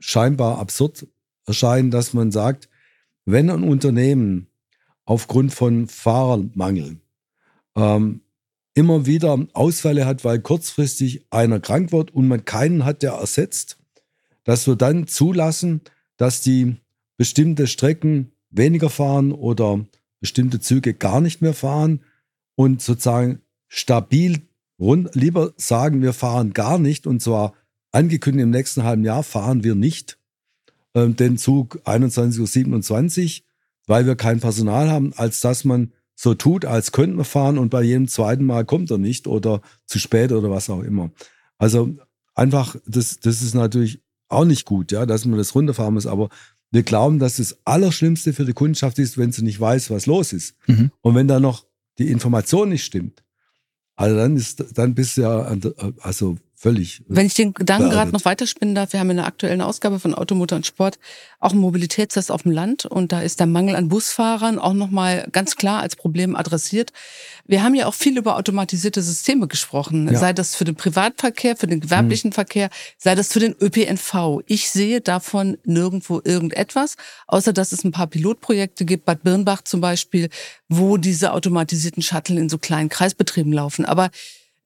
scheinbar absurd erscheinen, dass man sagt, wenn ein Unternehmen aufgrund von Fahrermangel ähm, immer wieder Ausfälle hat, weil kurzfristig einer krank wird und man keinen hat, der ersetzt, dass wir dann zulassen, dass die bestimmte Strecken weniger fahren oder bestimmte Züge gar nicht mehr fahren und sozusagen stabil rund, lieber sagen, wir fahren gar nicht und zwar angekündigt im nächsten halben Jahr fahren wir nicht äh, den Zug 21.27 Uhr, weil wir kein Personal haben, als dass man so tut, als könnte man fahren und bei jedem zweiten Mal kommt er nicht oder zu spät oder was auch immer. Also einfach, das, das ist natürlich auch nicht gut, ja, dass man das runterfahren muss, aber wir glauben, dass das Allerschlimmste für die Kundschaft ist, wenn sie nicht weiß, was los ist. Mhm. Und wenn da noch die Information nicht stimmt, also dann ist, dann bist du ja, also völlig. Wenn ich den Gedanken gerade noch weiterspinnen darf, wir haben in der aktuellen Ausgabe von Automotor und Sport auch einen Mobilitätstest auf dem Land und da ist der Mangel an Busfahrern auch nochmal ganz klar als Problem adressiert. Wir haben ja auch viel über automatisierte Systeme gesprochen, ja. sei das für den Privatverkehr, für den gewerblichen hm. Verkehr, sei das für den ÖPNV. Ich sehe davon nirgendwo irgendetwas, außer dass es ein paar Pilotprojekte gibt, Bad Birnbach zum Beispiel, wo diese automatisierten Shuttle in so kleinen Kreisbetrieben laufen. Aber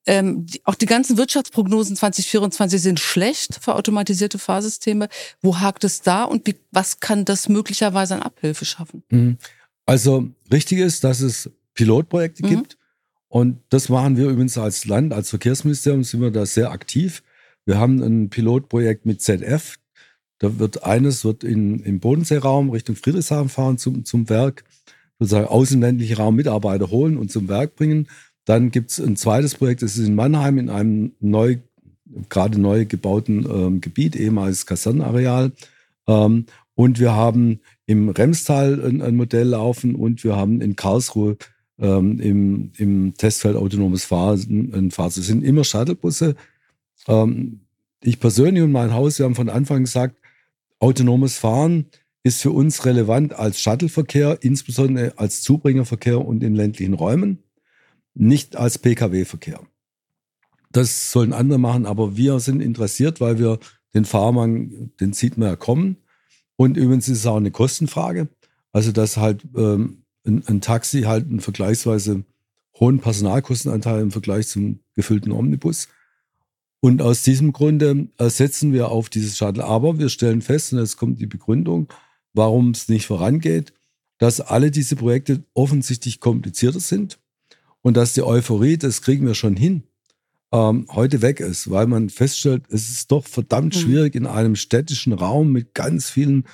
ähm, die, auch die ganzen Wirtschaftsprognosen 2024 sind schlecht für automatisierte Fahrsysteme. Wo hakt es da und wie, was kann das möglicherweise an Abhilfe schaffen? Mhm. Also richtig ist, dass es Pilotprojekte mhm. gibt. Und das machen wir übrigens als Land, als Verkehrsministerium sind wir da sehr aktiv. Wir haben ein Pilotprojekt mit ZF. Da wird eines wird in, im Bodenseeraum Richtung Friedrichshafen fahren zum, zum Werk, sozusagen außenländliche Raum Mitarbeiter holen und zum Werk bringen. Dann gibt es ein zweites Projekt, das ist in Mannheim in einem neu, gerade neu gebauten ähm, Gebiet, ehemals Kasernenareal. Ähm, und wir haben im Remstal ein, ein, Modell laufen und wir haben in Karlsruhe ähm, im, im Testfeld autonomes Fahren ein Fahrzeug. Das sind immer Shuttlebusse. Ähm, ich persönlich und mein Haus, wir haben von Anfang gesagt, autonomes Fahren ist für uns relevant als Shuttleverkehr, insbesondere als Zubringerverkehr und in ländlichen Räumen nicht als Pkw-Verkehr. Das sollen andere machen, aber wir sind interessiert, weil wir den Fahrmann, den sieht man ja kommen. Und übrigens ist es auch eine Kostenfrage. Also, dass halt ähm, ein, ein, Taxi halt einen vergleichsweise hohen Personalkostenanteil im Vergleich zum gefüllten Omnibus. Und aus diesem Grunde setzen wir auf dieses Shuttle. Aber wir stellen fest, und jetzt kommt die Begründung, warum es nicht vorangeht, dass alle diese Projekte offensichtlich komplizierter sind und dass die Euphorie, das kriegen wir schon hin, ähm, heute weg ist, weil man feststellt, es ist doch verdammt mhm. schwierig in einem städtischen Raum mit ganz vielen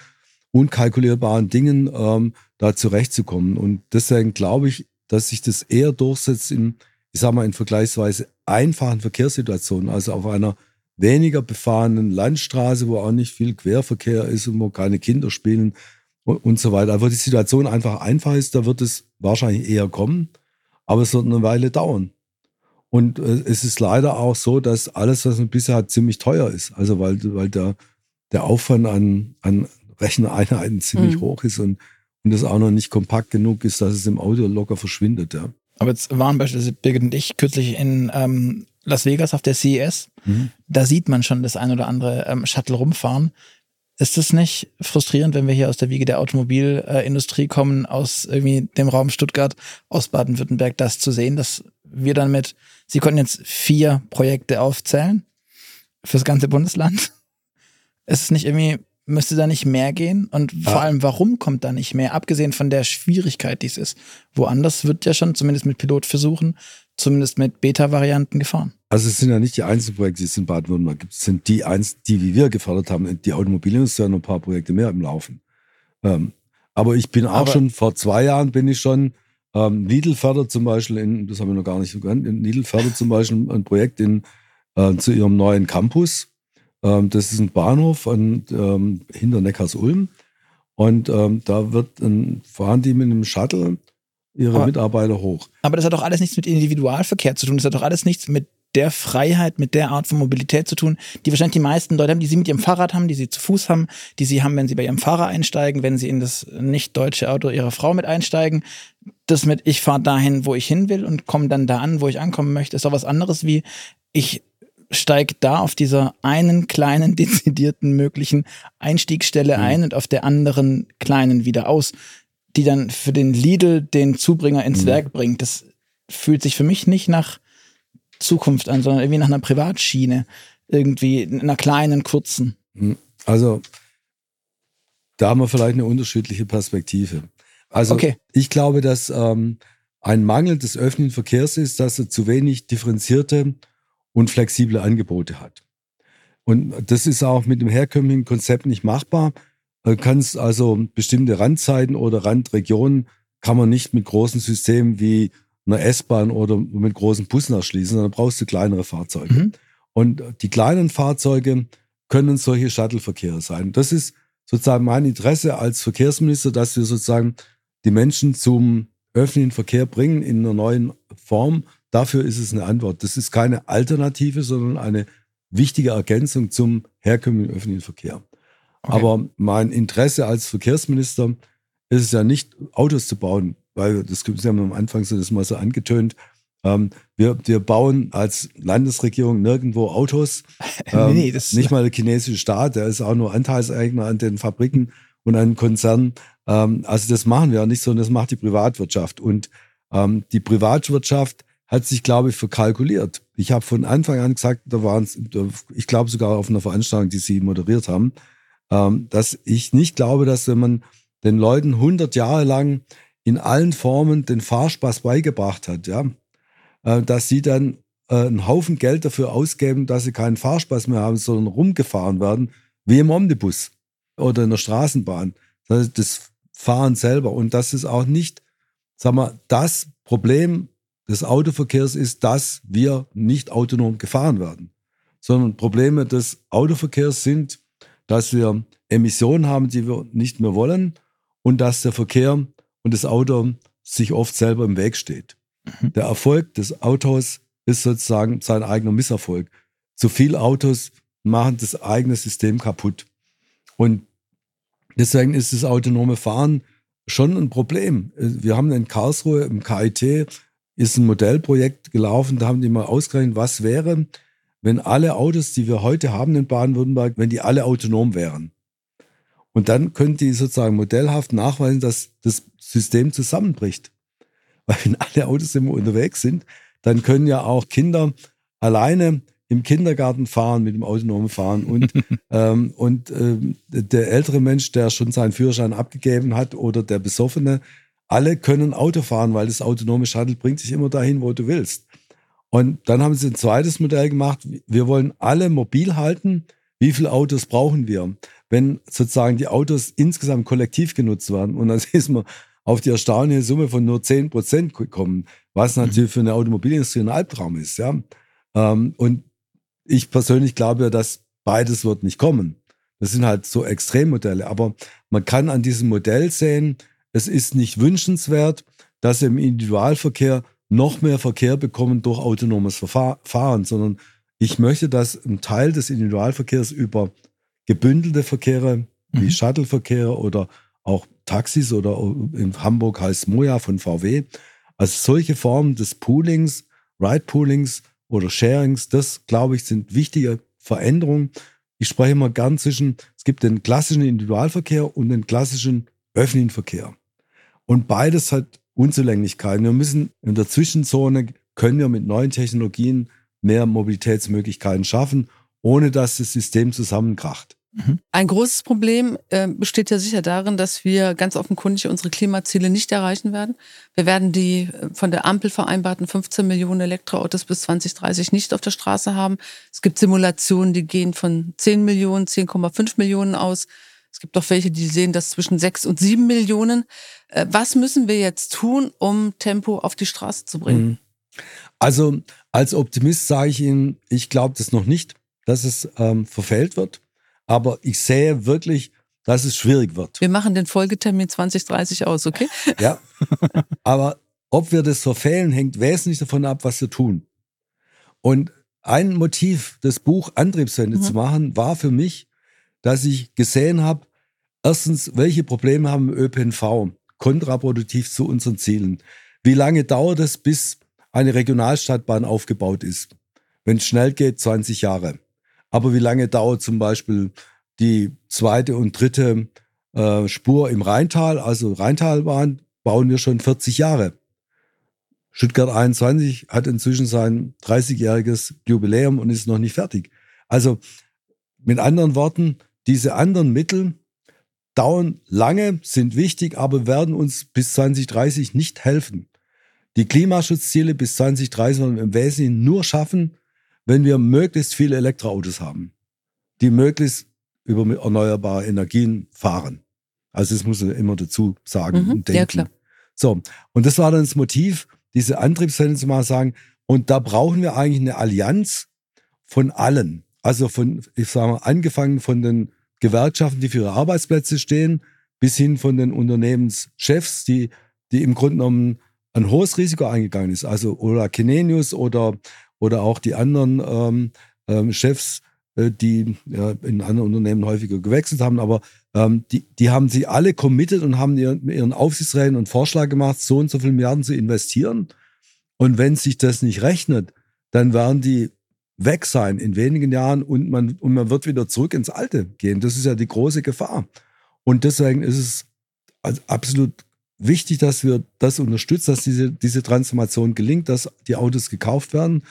unkalkulierbaren Dingen ähm, da zurechtzukommen. Und deswegen glaube ich, dass sich das eher durchsetzt in, ich sag mal, in vergleichsweise einfachen Verkehrssituationen, also auf einer weniger befahrenen Landstraße, wo auch nicht viel Querverkehr ist und wo keine Kinder spielen und, und so weiter. Aber die Situation einfach einfach ist, da wird es wahrscheinlich eher kommen. Aber es wird eine Weile dauern. Und äh, es ist leider auch so, dass alles, was man bisher hat, ziemlich teuer ist. Also weil, weil der, der Aufwand an, an Recheneinheiten ziemlich mhm. hoch ist und, und das auch noch nicht kompakt genug ist, dass es im Auto locker verschwindet. Ja. Aber jetzt waren beispielsweise Birgit und ich kürzlich in ähm, Las Vegas auf der CES. Mhm. Da sieht man schon das ein oder andere ähm, Shuttle rumfahren. Ist es nicht frustrierend, wenn wir hier aus der Wiege der Automobilindustrie kommen, aus irgendwie dem Raum Stuttgart, aus Baden-Württemberg, das zu sehen, dass wir dann mit, Sie konnten jetzt vier Projekte aufzählen fürs ganze Bundesland. Ist es nicht irgendwie, müsste da nicht mehr gehen? Und vor ja. allem, warum kommt da nicht mehr? Abgesehen von der Schwierigkeit, die es ist. Woanders wird ja schon, zumindest mit Pilotversuchen, zumindest mit Beta-Varianten gefahren. Also es sind ja nicht die einzelnen Projekte, die es in Baden-Württemberg gibt. Es sind die, eins, die, wie wir gefördert haben. Die Automobilindustrie hat noch ein paar Projekte mehr im Laufen. Ähm, aber ich bin auch aber schon, vor zwei Jahren bin ich schon, ähm, Lidl fördert zum Beispiel, in, das haben wir noch gar nicht so genannt, Lidl fördert zum Beispiel ein Projekt in, äh, zu ihrem neuen Campus. Ähm, das ist ein Bahnhof an, ähm, hinter Neckars-Ulm. Und ähm, da wird ein, fahren die mit einem Shuttle ihre aber, Mitarbeiter hoch. Aber das hat doch alles nichts mit Individualverkehr zu tun. Das hat doch alles nichts mit der Freiheit, mit der Art von Mobilität zu tun, die wahrscheinlich die meisten Leute haben, die sie mit ihrem Fahrrad haben, die sie zu Fuß haben, die sie haben, wenn sie bei ihrem Fahrer einsteigen, wenn sie in das nicht deutsche Auto ihrer Frau mit einsteigen. Das mit, ich fahre dahin, wo ich hin will und komme dann da an, wo ich ankommen möchte, ist doch was anderes wie, ich steige da auf dieser einen kleinen, dezidierten möglichen Einstiegsstelle mhm. ein und auf der anderen kleinen wieder aus, die dann für den Lidl den Zubringer ins mhm. Werk bringt. Das fühlt sich für mich nicht nach Zukunft an, sondern irgendwie nach einer Privatschiene, irgendwie einer kleinen, kurzen. Hm. Also da haben wir vielleicht eine unterschiedliche Perspektive. Also okay. ich glaube, dass ähm, ein Mangel des öffentlichen Verkehrs ist, dass er zu wenig differenzierte und flexible Angebote hat. Und das ist auch mit dem herkömmlichen Konzept nicht machbar. Du kannst also bestimmte Randzeiten oder Randregionen kann man nicht mit großen Systemen wie einer S-Bahn oder mit großen Bussen erschließen, sondern brauchst du kleinere Fahrzeuge. Mhm. Und die kleinen Fahrzeuge können solche Shuttle-Verkehre sein. Das ist sozusagen mein Interesse als Verkehrsminister, dass wir sozusagen die Menschen zum öffentlichen Verkehr bringen in einer neuen Form. Dafür ist es eine Antwort. Das ist keine Alternative, sondern eine wichtige Ergänzung zum herkömmlichen öffentlichen Verkehr. Okay. Aber mein Interesse als Verkehrsminister ist es ja nicht, Autos zu bauen, weil das Sie haben am Anfang so das mal so angetönt. Ähm, wir, wir bauen als Landesregierung nirgendwo Autos. Ähm, nee, das nicht mal der chinesische Staat, der ist auch nur Anteilseigner an den Fabriken und an Konzernen. Ähm, also das machen wir auch nicht, sondern das macht die Privatwirtschaft. Und ähm, die Privatwirtschaft hat sich, glaube ich, verkalkuliert. Ich habe von Anfang an gesagt, da waren es, ich glaube sogar auf einer Veranstaltung, die Sie moderiert haben, ähm, dass ich nicht glaube, dass wenn man den Leuten 100 Jahre lang in allen Formen den Fahrspaß beigebracht hat, ja, äh, dass sie dann äh, einen Haufen Geld dafür ausgeben, dass sie keinen Fahrspaß mehr haben, sondern rumgefahren werden, wie im Omnibus oder in der Straßenbahn. Das heißt, das Fahren selber. Und das ist auch nicht, sag mal, das Problem des Autoverkehrs ist, dass wir nicht autonom gefahren werden, sondern Probleme des Autoverkehrs sind, dass wir Emissionen haben, die wir nicht mehr wollen und dass der Verkehr und das Auto sich oft selber im Weg steht. Mhm. Der Erfolg des Autos ist sozusagen sein eigener Misserfolg. Zu viele Autos machen das eigene System kaputt. Und deswegen ist das autonome Fahren schon ein Problem. Wir haben in Karlsruhe im KIT ist ein Modellprojekt gelaufen, da haben die mal ausgerechnet, was wäre, wenn alle Autos, die wir heute haben in Baden-Württemberg, wenn die alle autonom wären. Und dann können die sozusagen modellhaft nachweisen, dass das System zusammenbricht. Weil wenn alle Autos immer unterwegs sind, dann können ja auch Kinder alleine im Kindergarten fahren mit dem autonomen Fahren und, ähm, und ähm, der ältere Mensch, der schon seinen Führerschein abgegeben hat oder der Besoffene, alle können Auto fahren, weil das autonome Shuttle bringt dich immer dahin, wo du willst. Und dann haben sie ein zweites Modell gemacht. Wir wollen alle mobil halten. Wie viele Autos brauchen wir? Wenn sozusagen die Autos insgesamt kollektiv genutzt werden und dann ist man auf die erstaunliche Summe von nur 10 Prozent gekommen, was mhm. natürlich für eine Automobilindustrie ein Albtraum ist. Ja? Ähm, und ich persönlich glaube ja, dass beides wird nicht kommen. Das sind halt so Extremmodelle. Aber man kann an diesem Modell sehen, es ist nicht wünschenswert, dass wir im Individualverkehr noch mehr Verkehr bekommen durch autonomes Verfahren, sondern ich möchte, dass ein Teil des Individualverkehrs über gebündelte Verkehre wie mhm. Shuttleverkehre oder auch Taxis oder in Hamburg heißt Moja von VW. Also solche Formen des Poolings, Ride-Poolings oder Sharings, das glaube ich sind wichtige Veränderungen. Ich spreche immer gern zwischen, es gibt den klassischen Individualverkehr und den klassischen öffentlichen Verkehr. Und beides hat Unzulänglichkeiten. Wir müssen in der Zwischenzone, können wir mit neuen Technologien mehr Mobilitätsmöglichkeiten schaffen, ohne dass das System zusammenkracht. Mhm. Ein großes Problem äh, besteht ja sicher darin, dass wir ganz offenkundig unsere Klimaziele nicht erreichen werden. Wir werden die äh, von der Ampel vereinbarten 15 Millionen Elektroautos bis 2030 nicht auf der Straße haben. Es gibt Simulationen, die gehen von 10 Millionen, 10,5 Millionen aus. Es gibt auch welche, die sehen das zwischen 6 und 7 Millionen. Äh, was müssen wir jetzt tun, um Tempo auf die Straße zu bringen? Mhm. Also als Optimist sage ich Ihnen, ich glaube das noch nicht, dass es ähm, verfehlt wird. Aber ich sehe wirklich, dass es schwierig wird. Wir machen den Folgetermin 2030 aus, okay? Ja. Aber ob wir das verfehlen, hängt wesentlich davon ab, was wir tun. Und ein Motiv, das Buch Antriebswende mhm. zu machen, war für mich, dass ich gesehen habe, erstens, welche Probleme haben wir ÖPNV kontraproduktiv zu unseren Zielen. Wie lange dauert es, bis eine Regionalstadtbahn aufgebaut ist? Wenn es schnell geht, 20 Jahre. Aber wie lange dauert zum Beispiel die zweite und dritte äh, Spur im Rheintal, also Rheintalbahn, bauen wir schon 40 Jahre. Stuttgart 21 hat inzwischen sein 30-jähriges Jubiläum und ist noch nicht fertig. Also mit anderen Worten, diese anderen Mittel dauern lange, sind wichtig, aber werden uns bis 2030 nicht helfen. Die Klimaschutzziele bis 2030 wollen wir im Wesentlichen nur schaffen, wenn wir möglichst viele Elektroautos haben, die möglichst über erneuerbare Energien fahren. Also das muss man immer dazu sagen mhm, und denken. Ja, So, und das war dann das Motiv, diese Antriebswende zu mal sagen, und da brauchen wir eigentlich eine Allianz von allen. Also von, ich sage mal, angefangen von den Gewerkschaften, die für ihre Arbeitsplätze stehen, bis hin von den Unternehmenschefs, die, die im Grunde genommen ein hohes Risiko eingegangen ist. Also oder Kenenius oder, oder auch die anderen ähm, ähm, Chefs, äh, die ja, in anderen Unternehmen häufiger gewechselt haben, aber ähm, die, die haben sie alle committed und haben ihren, ihren Aufsichtsräten einen Vorschlag gemacht, so und so viele Milliarden zu investieren. Und wenn sich das nicht rechnet, dann werden die weg sein in wenigen Jahren und man, und man wird wieder zurück ins Alte gehen. Das ist ja die große Gefahr. Und deswegen ist es also absolut wichtig, dass wir das unterstützen, dass diese, diese Transformation gelingt, dass die Autos gekauft werden,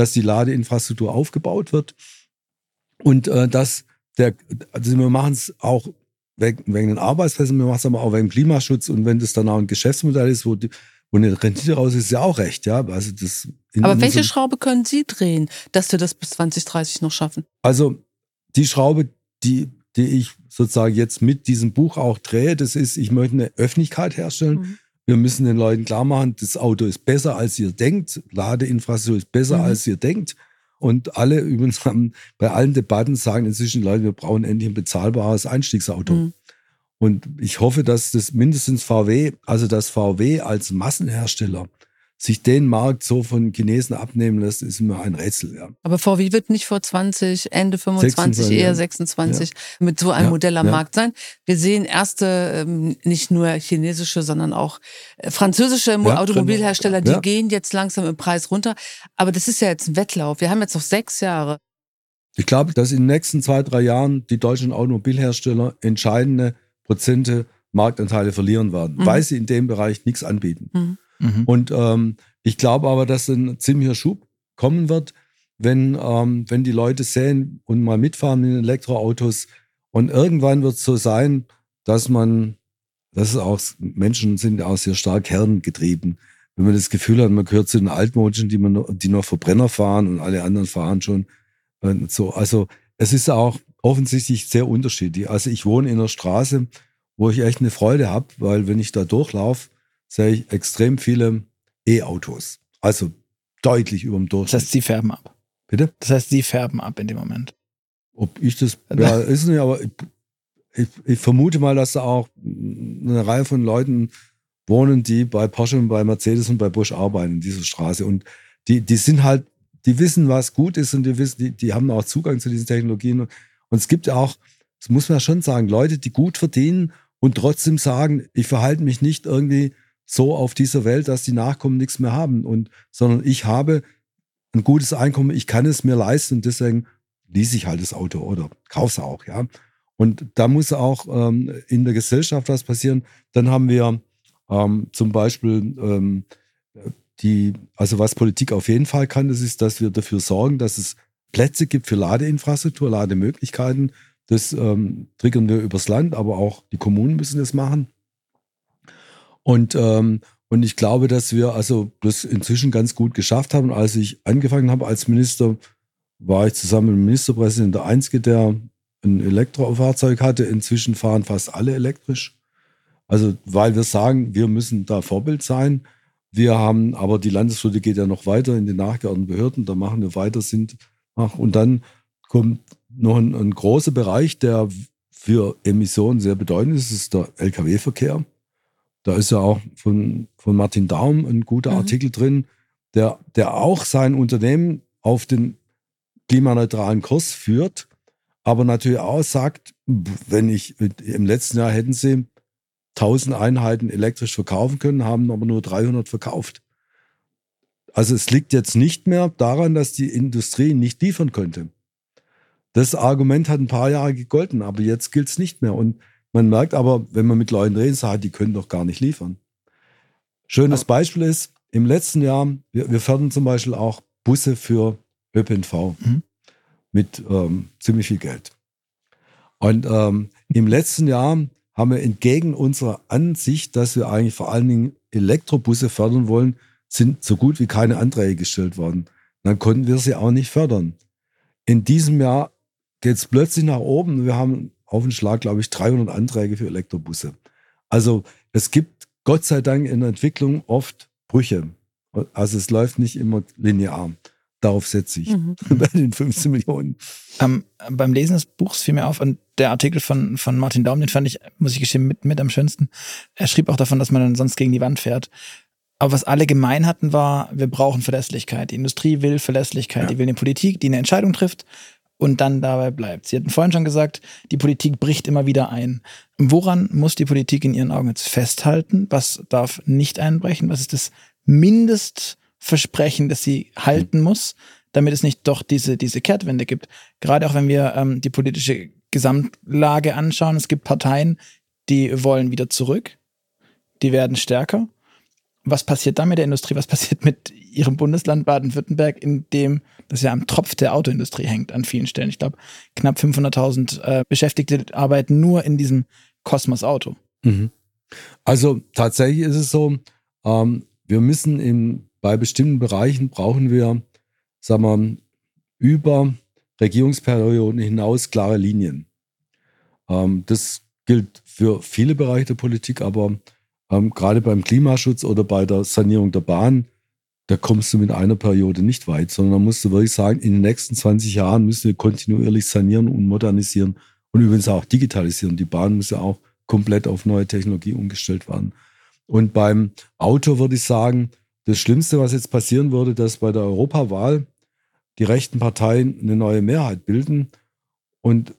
dass die Ladeinfrastruktur aufgebaut wird und äh, dass der, also wir machen es auch wegen, wegen den Arbeitsplätzen, wir machen es aber auch wegen Klimaschutz und wenn das dann auch ein Geschäftsmodell ist, wo, die, wo eine Rendite raus ist, ist ja auch recht, ja. Also das aber welche Schraube können Sie drehen, dass wir das bis 2030 noch schaffen? Also die Schraube, die, die ich sozusagen jetzt mit diesem Buch auch drehe, das ist, ich möchte eine Öffentlichkeit herstellen. Mhm. Wir müssen den Leuten klar machen, das Auto ist besser, als ihr denkt. Ladeinfrastruktur ist besser, mhm. als ihr denkt. Und alle übrigens haben bei allen Debatten sagen inzwischen Leute, wir brauchen endlich ein bezahlbares Einstiegsauto. Mhm. Und ich hoffe, dass das mindestens VW, also das VW als Massenhersteller, sich den Markt so von Chinesen abnehmen lässt, ist immer ein Rätsel. Ja. Aber VW wird nicht vor 20, Ende 25, 26, eher 26 ja. mit so einem ja, Modell am Markt sein. Wir sehen erste, ähm, nicht nur chinesische, sondern auch äh, französische Automobilhersteller, die gehen jetzt langsam im Preis runter. Aber das ist ja jetzt ein Wettlauf. Wir haben jetzt noch sechs Jahre. Ich glaube, dass in den nächsten zwei, drei Jahren die deutschen Automobilhersteller entscheidende Prozente Marktanteile verlieren werden, mhm. weil sie in dem Bereich nichts anbieten. Mhm. Mhm. Und ähm, ich glaube aber, dass ein ziemlicher Schub kommen wird, wenn, ähm, wenn die Leute sehen und mal mitfahren in Elektroautos. Und irgendwann wird es so sein, dass man, das ist auch, Menschen sind auch sehr stark kerngetrieben. Wenn man das Gefühl hat, man gehört zu den Altmodischen, die, man, die noch Verbrenner fahren und alle anderen fahren schon. Und so. Also es ist auch offensichtlich sehr unterschiedlich. Also ich wohne in einer Straße, wo ich echt eine Freude habe, weil wenn ich da durchlaufe, sehe ich extrem viele E-Autos. Also deutlich über dem Durchschnitt. Das heißt, sie färben ab. Bitte? Das heißt, sie färben ab in dem Moment. Ob ich das, ja, ist nicht, aber ich, ich, ich, vermute mal, dass da auch eine Reihe von Leuten wohnen, die bei Porsche und bei Mercedes und bei Busch arbeiten in dieser Straße. Und die, die sind halt, die wissen, was gut ist und die wissen, die, die haben auch Zugang zu diesen Technologien. Und es gibt ja auch, das muss man schon sagen, Leute, die gut verdienen und trotzdem sagen, ich verhalte mich nicht irgendwie so auf dieser Welt, dass die Nachkommen nichts mehr haben. Und, sondern ich habe ein gutes Einkommen, ich kann es mir leisten und deswegen lease ich halt das Auto oder kaufe es auch, ja. Und da muss auch ähm, in der Gesellschaft was passieren. Dann haben wir ähm, zum Beispiel ähm, die, also was Politik auf jeden Fall kann, das ist, dass wir dafür sorgen, dass es Plätze gibt für Ladeinfrastruktur, Lademöglichkeiten. Das ähm, triggern wir übers Land, aber auch die Kommunen müssen das machen. Und, ähm, und ich glaube, dass wir also das inzwischen ganz gut geschafft haben. Als ich angefangen habe als Minister, war ich zusammen mit dem Ministerpräsidenten der Einzige, der ein Elektrofahrzeug hatte. Inzwischen fahren fast alle elektrisch. Also, weil wir sagen, wir müssen da Vorbild sein. Wir haben, aber die Landesflotte geht ja noch weiter in den nachgeordneten Behörden, da machen wir weiter, sind, und dann kommt noch ein, ein großer Bereich, der für Emissionen sehr bedeutend ist, ist der Lkw-Verkehr. Da ist ja auch von, von Martin Daum ein guter mhm. Artikel drin, der, der auch sein Unternehmen auf den klimaneutralen Kurs führt, aber natürlich auch sagt, wenn ich im letzten Jahr hätten sie 1000 Einheiten elektrisch verkaufen können, haben aber nur 300 verkauft. Also es liegt jetzt nicht mehr daran, dass die Industrie nicht liefern könnte. Das Argument hat ein paar Jahre gegolten, aber jetzt gilt es nicht mehr. Und man merkt aber, wenn man mit Leuten redet, sagt, die können doch gar nicht liefern. Schönes Beispiel ist, im letzten Jahr, wir, wir fördern zum Beispiel auch Busse für ÖPNV mhm. mit ähm, ziemlich viel Geld. Und ähm, im letzten Jahr haben wir entgegen unserer Ansicht, dass wir eigentlich vor allen Dingen Elektrobusse fördern wollen, sind so gut wie keine Anträge gestellt worden. Dann konnten wir sie auch nicht fördern. In diesem Jahr geht es plötzlich nach oben. Wir haben auf den Schlag, glaube ich, 300 Anträge für Elektrobusse. Also es gibt Gott sei Dank in der Entwicklung oft Brüche. Also es läuft nicht immer linear. Darauf setze ich mhm. bei den 15 Millionen. Um, beim Lesen des Buchs fiel mir auf, und der Artikel von, von Martin Daum, den fand ich, muss ich gestehen, mit, mit am schönsten. Er schrieb auch davon, dass man dann sonst gegen die Wand fährt. Aber was alle gemein hatten, war, wir brauchen Verlässlichkeit. Die Industrie will Verlässlichkeit, ja. die will eine Politik, die eine Entscheidung trifft und dann dabei bleibt. Sie hatten vorhin schon gesagt, die Politik bricht immer wieder ein. Woran muss die Politik in Ihren Augen jetzt festhalten? Was darf nicht einbrechen? Was ist das Mindestversprechen, das sie halten muss, damit es nicht doch diese, diese Kehrtwende gibt. Gerade auch wenn wir ähm, die politische Gesamtlage anschauen, es gibt Parteien, die wollen wieder zurück, die werden stärker. Was passiert dann mit der Industrie? Was passiert mit Ihrem Bundesland Baden-Württemberg, in dem das ja am Tropf der Autoindustrie hängt an vielen Stellen? Ich glaube, knapp 500.000 äh, Beschäftigte arbeiten nur in diesem Kosmos Auto. Mhm. Also tatsächlich ist es so, ähm, wir müssen in, bei bestimmten Bereichen brauchen wir, sagen wir, über Regierungsperioden hinaus klare Linien. Ähm, das gilt für viele Bereiche der Politik, aber ähm, gerade beim Klimaschutz oder bei der Sanierung der Bahn, da kommst du mit einer Periode nicht weit, sondern da musst du wirklich sagen, in den nächsten 20 Jahren müssen wir kontinuierlich sanieren und modernisieren und übrigens auch digitalisieren. Die Bahn muss ja auch komplett auf neue Technologie umgestellt werden. Und beim Auto würde ich sagen, das Schlimmste, was jetzt passieren würde, dass bei der Europawahl die rechten Parteien eine neue Mehrheit bilden. Und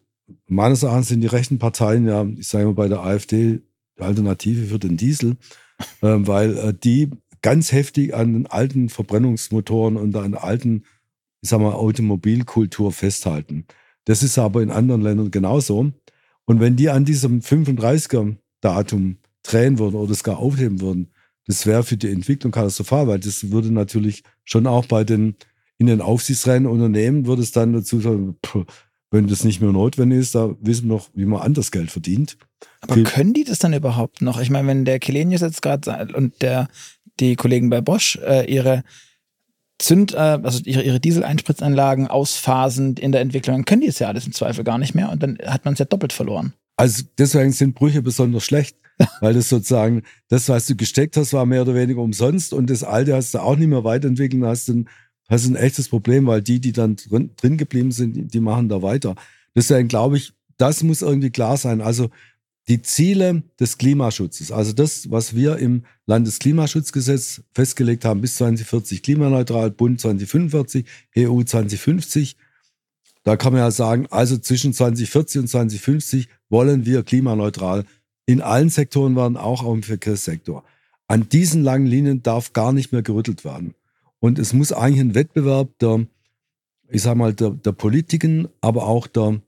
meines Erachtens sind die rechten Parteien ja, ich sage mal bei der AfD, Alternative für den Diesel, äh, weil äh, die ganz heftig an den alten Verbrennungsmotoren und an der alten, ich sag Automobilkultur festhalten. Das ist aber in anderen Ländern genauso. Und wenn die an diesem 35er-Datum drehen würden oder es gar aufheben würden, das wäre für die Entwicklung katastrophal, weil das würde natürlich schon auch bei den in den aufsichtsreichen Unternehmen würde es dann dazu sagen, wenn das nicht mehr notwendig ist, da wissen wir noch, wie man anders Geld verdient. Aber Viel können die das dann überhaupt noch? Ich meine, wenn der Kelenius jetzt gerade und der die Kollegen bei Bosch äh, ihre Zünd, äh, also ihre, ihre Diesel-Einspritzanlagen ausphasen in der Entwicklung, dann können die es ja alles im Zweifel gar nicht mehr und dann hat man es ja doppelt verloren. Also deswegen sind Brüche besonders schlecht, weil das sozusagen, das, was du gesteckt hast, war mehr oder weniger umsonst und das alte hast du auch nicht mehr weiterentwickeln, hast dann hast ein echtes Problem, weil die, die dann drin, drin geblieben sind, die, die machen da weiter. Deswegen glaube ich, das muss irgendwie klar sein. Also die Ziele des Klimaschutzes, also das, was wir im Landesklimaschutzgesetz festgelegt haben, bis 2040 klimaneutral, Bund 2045, EU 2050, da kann man ja sagen, also zwischen 2040 und 2050 wollen wir klimaneutral in allen Sektoren werden, auch im Verkehrssektor. An diesen langen Linien darf gar nicht mehr gerüttelt werden. Und es muss eigentlich ein Wettbewerb der, ich sag mal, der, der Politiken, aber auch der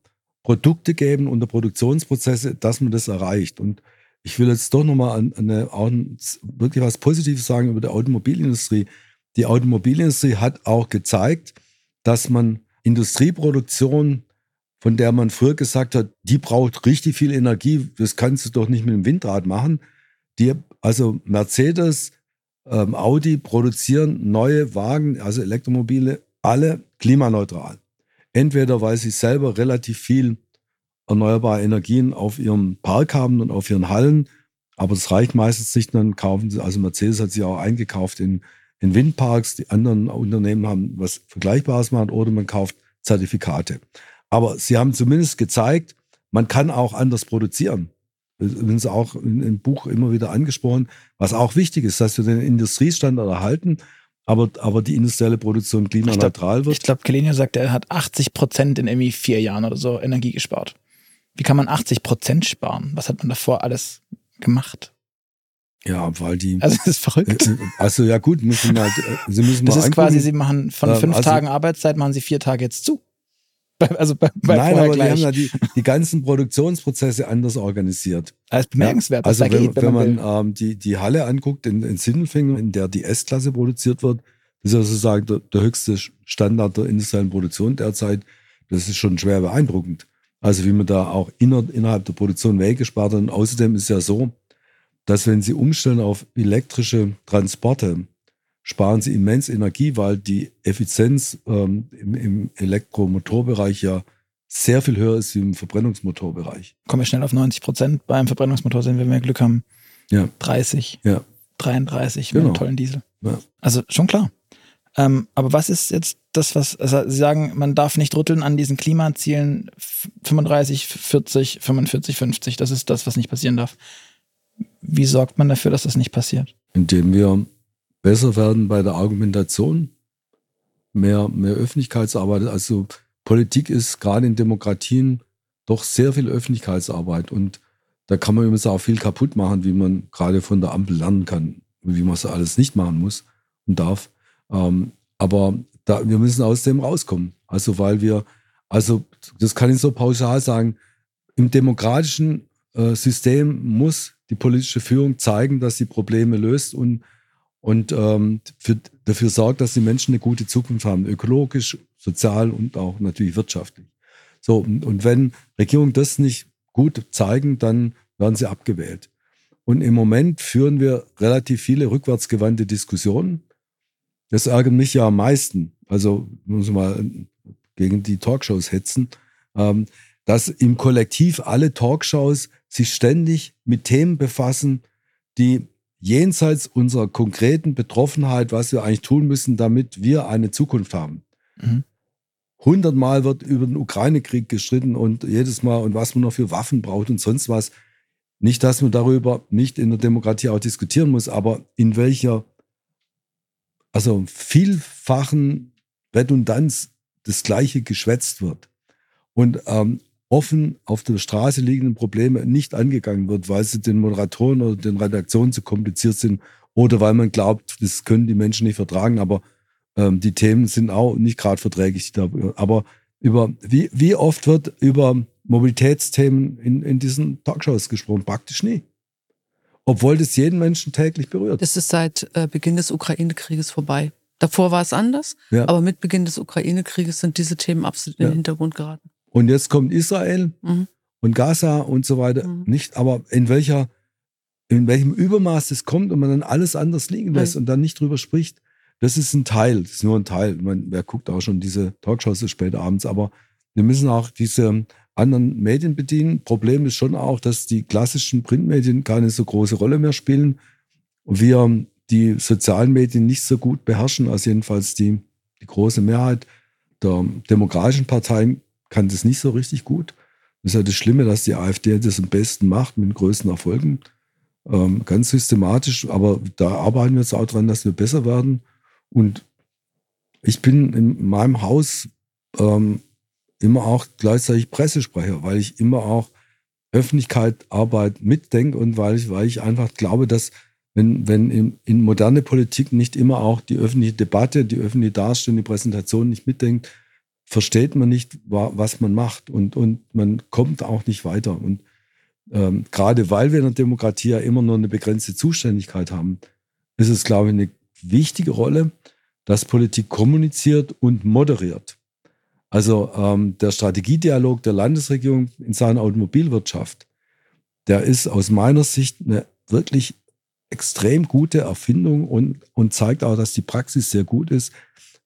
Produkte geben und der Produktionsprozesse, dass man das erreicht. Und ich will jetzt doch nochmal an, eine, wirklich was Positives sagen über die Automobilindustrie. Die Automobilindustrie hat auch gezeigt, dass man Industrieproduktion von der man früher gesagt hat, die braucht richtig viel Energie, das kannst du doch nicht mit dem Windrad machen. Die, also Mercedes, ähm, Audi produzieren neue Wagen, also Elektromobile, alle klimaneutral. Entweder weil sie selber relativ viel erneuerbare Energien auf ihrem Park haben und auf ihren Hallen, aber das reicht meistens nicht, dann kaufen sie, also Mercedes hat sie auch eingekauft in, in Windparks, die anderen Unternehmen haben was Vergleichbares gemacht oder man kauft Zertifikate. Aber sie haben zumindest gezeigt, man kann auch anders produzieren. Übrigens auch im Buch immer wieder angesprochen, was auch wichtig ist, dass wir den Industriestandard erhalten, aber, aber die industrielle Produktion klimaneutral glaub, wird. Ich glaube, Kelenio sagt, er hat 80 Prozent in irgendwie vier Jahren oder so Energie gespart. Wie kann man 80 Prozent sparen? Was hat man davor alles gemacht? Ja, weil die. Also das ist verrückt. Äh, äh, also ja gut, müssen halt, Sie müssen Das ist angucken. quasi, Sie machen von fünf also, Tagen Arbeitszeit machen Sie vier Tage jetzt zu. Also bei, bei Nein, aber gleich. die haben ja die, die ganzen Produktionsprozesse anders organisiert. Das ist bemerkenswert, ja, also wenn, geht, wenn, wenn man ähm, die, die Halle anguckt in, in Sindelfingen, in der die S-Klasse produziert wird, das ist ja sozusagen der, der höchste Standard der industriellen Produktion derzeit. Das ist schon schwer beeindruckend. Also wie man da auch inner, innerhalb der Produktion weggespart hat. Und außerdem ist es ja so, dass wenn sie umstellen auf elektrische Transporte, sparen sie immens Energie, weil die Effizienz ähm, im, im Elektromotorbereich ja sehr viel höher ist wie im Verbrennungsmotorbereich. Kommen wir schnell auf 90 Prozent beim Verbrennungsmotor, wenn wir mehr Glück haben. Ja. 30, Ja. 33 mit Genau. einem tollen Diesel. Ja. Also schon klar. Ähm, aber was ist jetzt das, was, also Sie sagen, man darf nicht rütteln an diesen Klimazielen f- 35, 40, 45, 50. Das ist das, was nicht passieren darf. Wie sorgt man dafür, dass das nicht passiert? indem wir besser werden bei der Argumentation, mehr, mehr Öffentlichkeitsarbeit. Also Politik ist gerade in Demokratien doch sehr viel Öffentlichkeitsarbeit und da kann man übrigens auch viel kaputt machen, wie man gerade von der Ampel lernen kann, wie man es alles nicht machen muss und darf. Ähm, aber da, wir müssen aus dem rauskommen. Also weil wir, also das kann ich so pauschal sagen, im demokratischen äh, System muss die politische Führung zeigen, dass sie Probleme löst und, und ähm, für, dafür sorgt, dass die Menschen eine gute Zukunft haben, ökologisch, sozial und auch natürlich wirtschaftlich. So, und, und wenn Regierungen das nicht gut zeigen, dann werden sie abgewählt. Und im Moment führen wir relativ viele rückwärtsgewandte Diskussionen. Das ärgert mich ja am meisten. Also muss ich mal gegen die Talkshows hetzen, ähm, dass im Kollektiv alle Talkshows sich ständig mit Themen befassen, die jenseits unserer konkreten Betroffenheit, was wir eigentlich tun müssen, damit wir eine Zukunft haben. Mhm. Hundertmal wird über den Ukraine-Krieg gestritten und jedes Mal und was man noch für Waffen braucht und sonst was. Nicht, dass man darüber nicht in der Demokratie auch diskutieren muss, aber in welcher, also vielfachen Redundanz das Gleiche geschwätzt wird und ähm, offen auf der Straße liegenden Probleme nicht angegangen wird, weil sie den Moderatoren oder den Redaktionen zu kompliziert sind oder weil man glaubt, das können die Menschen nicht vertragen, aber ähm, die Themen sind auch nicht gerade verträglich. Aber über wie, wie oft wird über Mobilitätsthemen in, in diesen Talkshows gesprochen? Praktisch nie. Obwohl das jeden Menschen täglich berührt. Das ist seit äh, Beginn des Ukraine-Krieges vorbei. Davor war es anders, Ja. aber mit Beginn des Ukraine-Krieges sind diese Themen absolut in Ja. den Hintergrund geraten. Und jetzt kommt Israel Mhm. und Gaza und so weiter. Mhm. Nicht, aber in welcher, in welchem Übermaß das kommt und man dann alles anders liegen lässt und dann nicht drüber spricht, das ist ein Teil, das ist nur ein Teil. Man, wer guckt auch schon diese Talkshows so spät abends, aber wir müssen auch diese anderen Medien bedienen. Problem ist schon auch, dass die klassischen Printmedien keine so große Rolle mehr spielen. Und wir die sozialen Medien nicht so gut beherrschen, als jedenfalls die, die große Mehrheit der demokratischen Parteien kann das nicht so richtig gut. Das ist ja das Schlimme, dass die AfD das am besten macht, mit den größten Erfolgen. Ähm, ganz systematisch, aber da arbeiten wir jetzt auch dran, dass wir besser werden. Und ich bin in meinem Haus ähm, immer auch gleichzeitig Pressesprecher, weil ich immer auch Öffentlichkeit, Arbeit mitdenke und weil ich, weil ich einfach glaube, dass wenn, wenn in, in moderne Politik nicht immer auch die öffentliche Debatte, die öffentliche Darstellung, die Präsentation nicht mitdenkt, versteht man nicht, wa- was man macht und, und man kommt auch nicht weiter. Und ähm, gerade weil wir in der Demokratie ja immer nur eine begrenzte Zuständigkeit haben, ist es, glaube ich, eine wichtige Rolle, dass Politik kommuniziert und moderiert. Also ähm, der Strategiedialog der Landesregierung in Sachen Automobilwirtschaft, der ist aus meiner Sicht eine wirklich extrem gute Erfindung und, und zeigt auch, dass die Praxis sehr gut ist,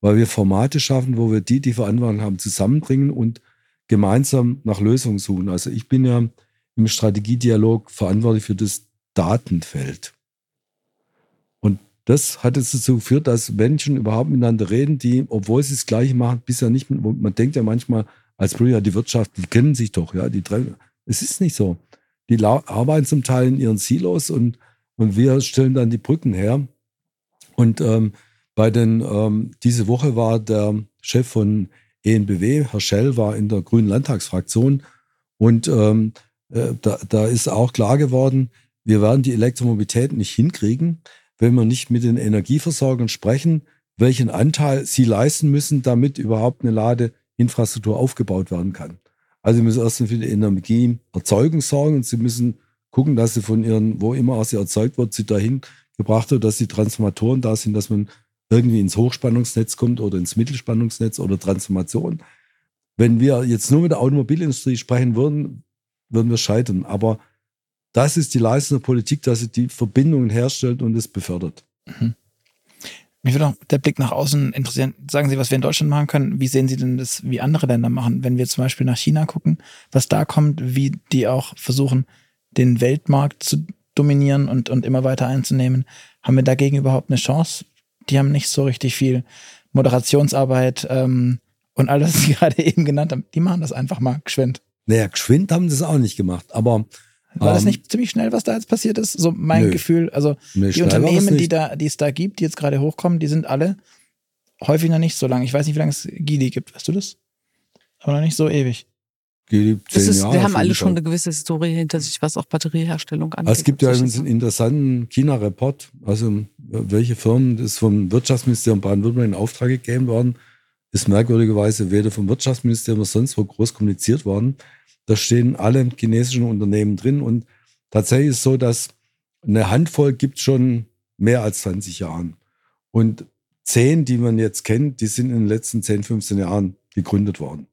weil wir Formate schaffen, wo wir die, die Verantwortung haben, zusammenbringen und gemeinsam nach Lösungen suchen. Also ich bin ja im Strategiedialog verantwortlich für das Datenfeld. Und das hat jetzt dazu geführt, dass Menschen überhaupt miteinander reden, die, obwohl sie das Gleiche machen, bisher nicht, man denkt ja manchmal als Politiker, die Wirtschaft, die kennen sich doch, ja, die treffen. Es ist nicht so. Die arbeiten zum Teil in ihren Silos und, und wir stellen dann die Brücken her. Und ähm, bei den, ähm, diese Woche war der Chef von ENBW, Herr Schell, war in der Grünen Landtagsfraktion und ähm, äh, da, da ist auch klar geworden, wir werden die Elektromobilität nicht hinkriegen, wenn wir nicht mit den Energieversorgern sprechen, welchen Anteil sie leisten müssen, damit überhaupt eine Ladeinfrastruktur aufgebaut werden kann. Also sie müssen erst für die Energieerzeugung sorgen und sie müssen gucken, dass sie von ihren, wo immer auch sie erzeugt wird, sie dahin gebracht wird, dass die Transformatoren da sind, dass man irgendwie ins Hochspannungsnetz kommt oder ins Mittelspannungsnetz oder Transformation. Wenn wir jetzt nur mit der Automobilindustrie sprechen würden, würden wir scheitern. Aber das ist die Leistung der Politik, dass sie die Verbindungen herstellt und es befördert. Mich würde auch der Blick nach außen interessieren. Sagen Sie, was wir in Deutschland machen können. Wie sehen Sie denn das, wie andere Länder machen? Wenn wir zum Beispiel nach China gucken, was da kommt, wie die auch versuchen, den Weltmarkt zu dominieren und, und immer weiter einzunehmen. Haben wir dagegen überhaupt eine Chance? Die haben nicht so richtig viel Moderationsarbeit ähm, und alles, was Sie gerade eben genannt haben. Die machen das einfach mal geschwind. Naja, geschwind haben sie es auch nicht gemacht, aber. War das ähm, nicht ziemlich schnell, was da jetzt passiert ist? So mein Nö. Gefühl, also nee, die Unternehmen, die da, die es da gibt, die jetzt gerade hochkommen, die sind alle häufig noch nicht so lang. Ich weiß nicht, wie lange es Gili gibt, weißt du das? Aber noch nicht so ewig. Ist, Jahre wir haben alle schon eine gewisse Historie hinter sich, was auch Batterieherstellung angeht. Also es gibt ja übrigens einen interessanten China-Report, also welche Firmen das vom Wirtschaftsministerium Baden-Württemberg in Auftrag gegeben worden, ist merkwürdigerweise weder vom Wirtschaftsministerium noch sonst wo groß kommuniziert worden. Da stehen alle chinesischen Unternehmen drin und tatsächlich ist es so, dass eine Handvoll gibt schon mehr als 20 Jahren. Und zehn, die man jetzt kennt, die sind in den letzten 10, 15 Jahren gegründet worden.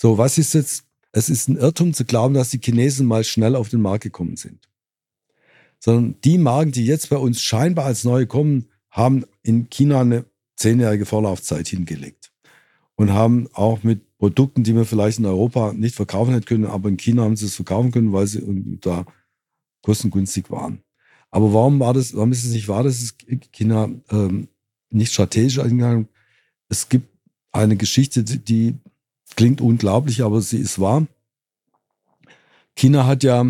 So, was ist jetzt es ist ein Irrtum zu glauben, dass die Chinesen mal schnell auf den Markt gekommen sind. Sondern die Marken, die jetzt bei uns scheinbar als neue kommen, haben in China eine zehnjährige Vorlaufzeit hingelegt. Und haben auch mit Produkten, die wir vielleicht in Europa nicht verkaufen hätten können, aber in China haben sie es verkaufen können, weil sie da kostengünstig waren. Aber warum war das, warum ist es nicht wahr, dass es China ähm, nicht strategisch angegangen? Es gibt eine Geschichte, die klingt unglaublich, aber sie ist wahr. China hat ja,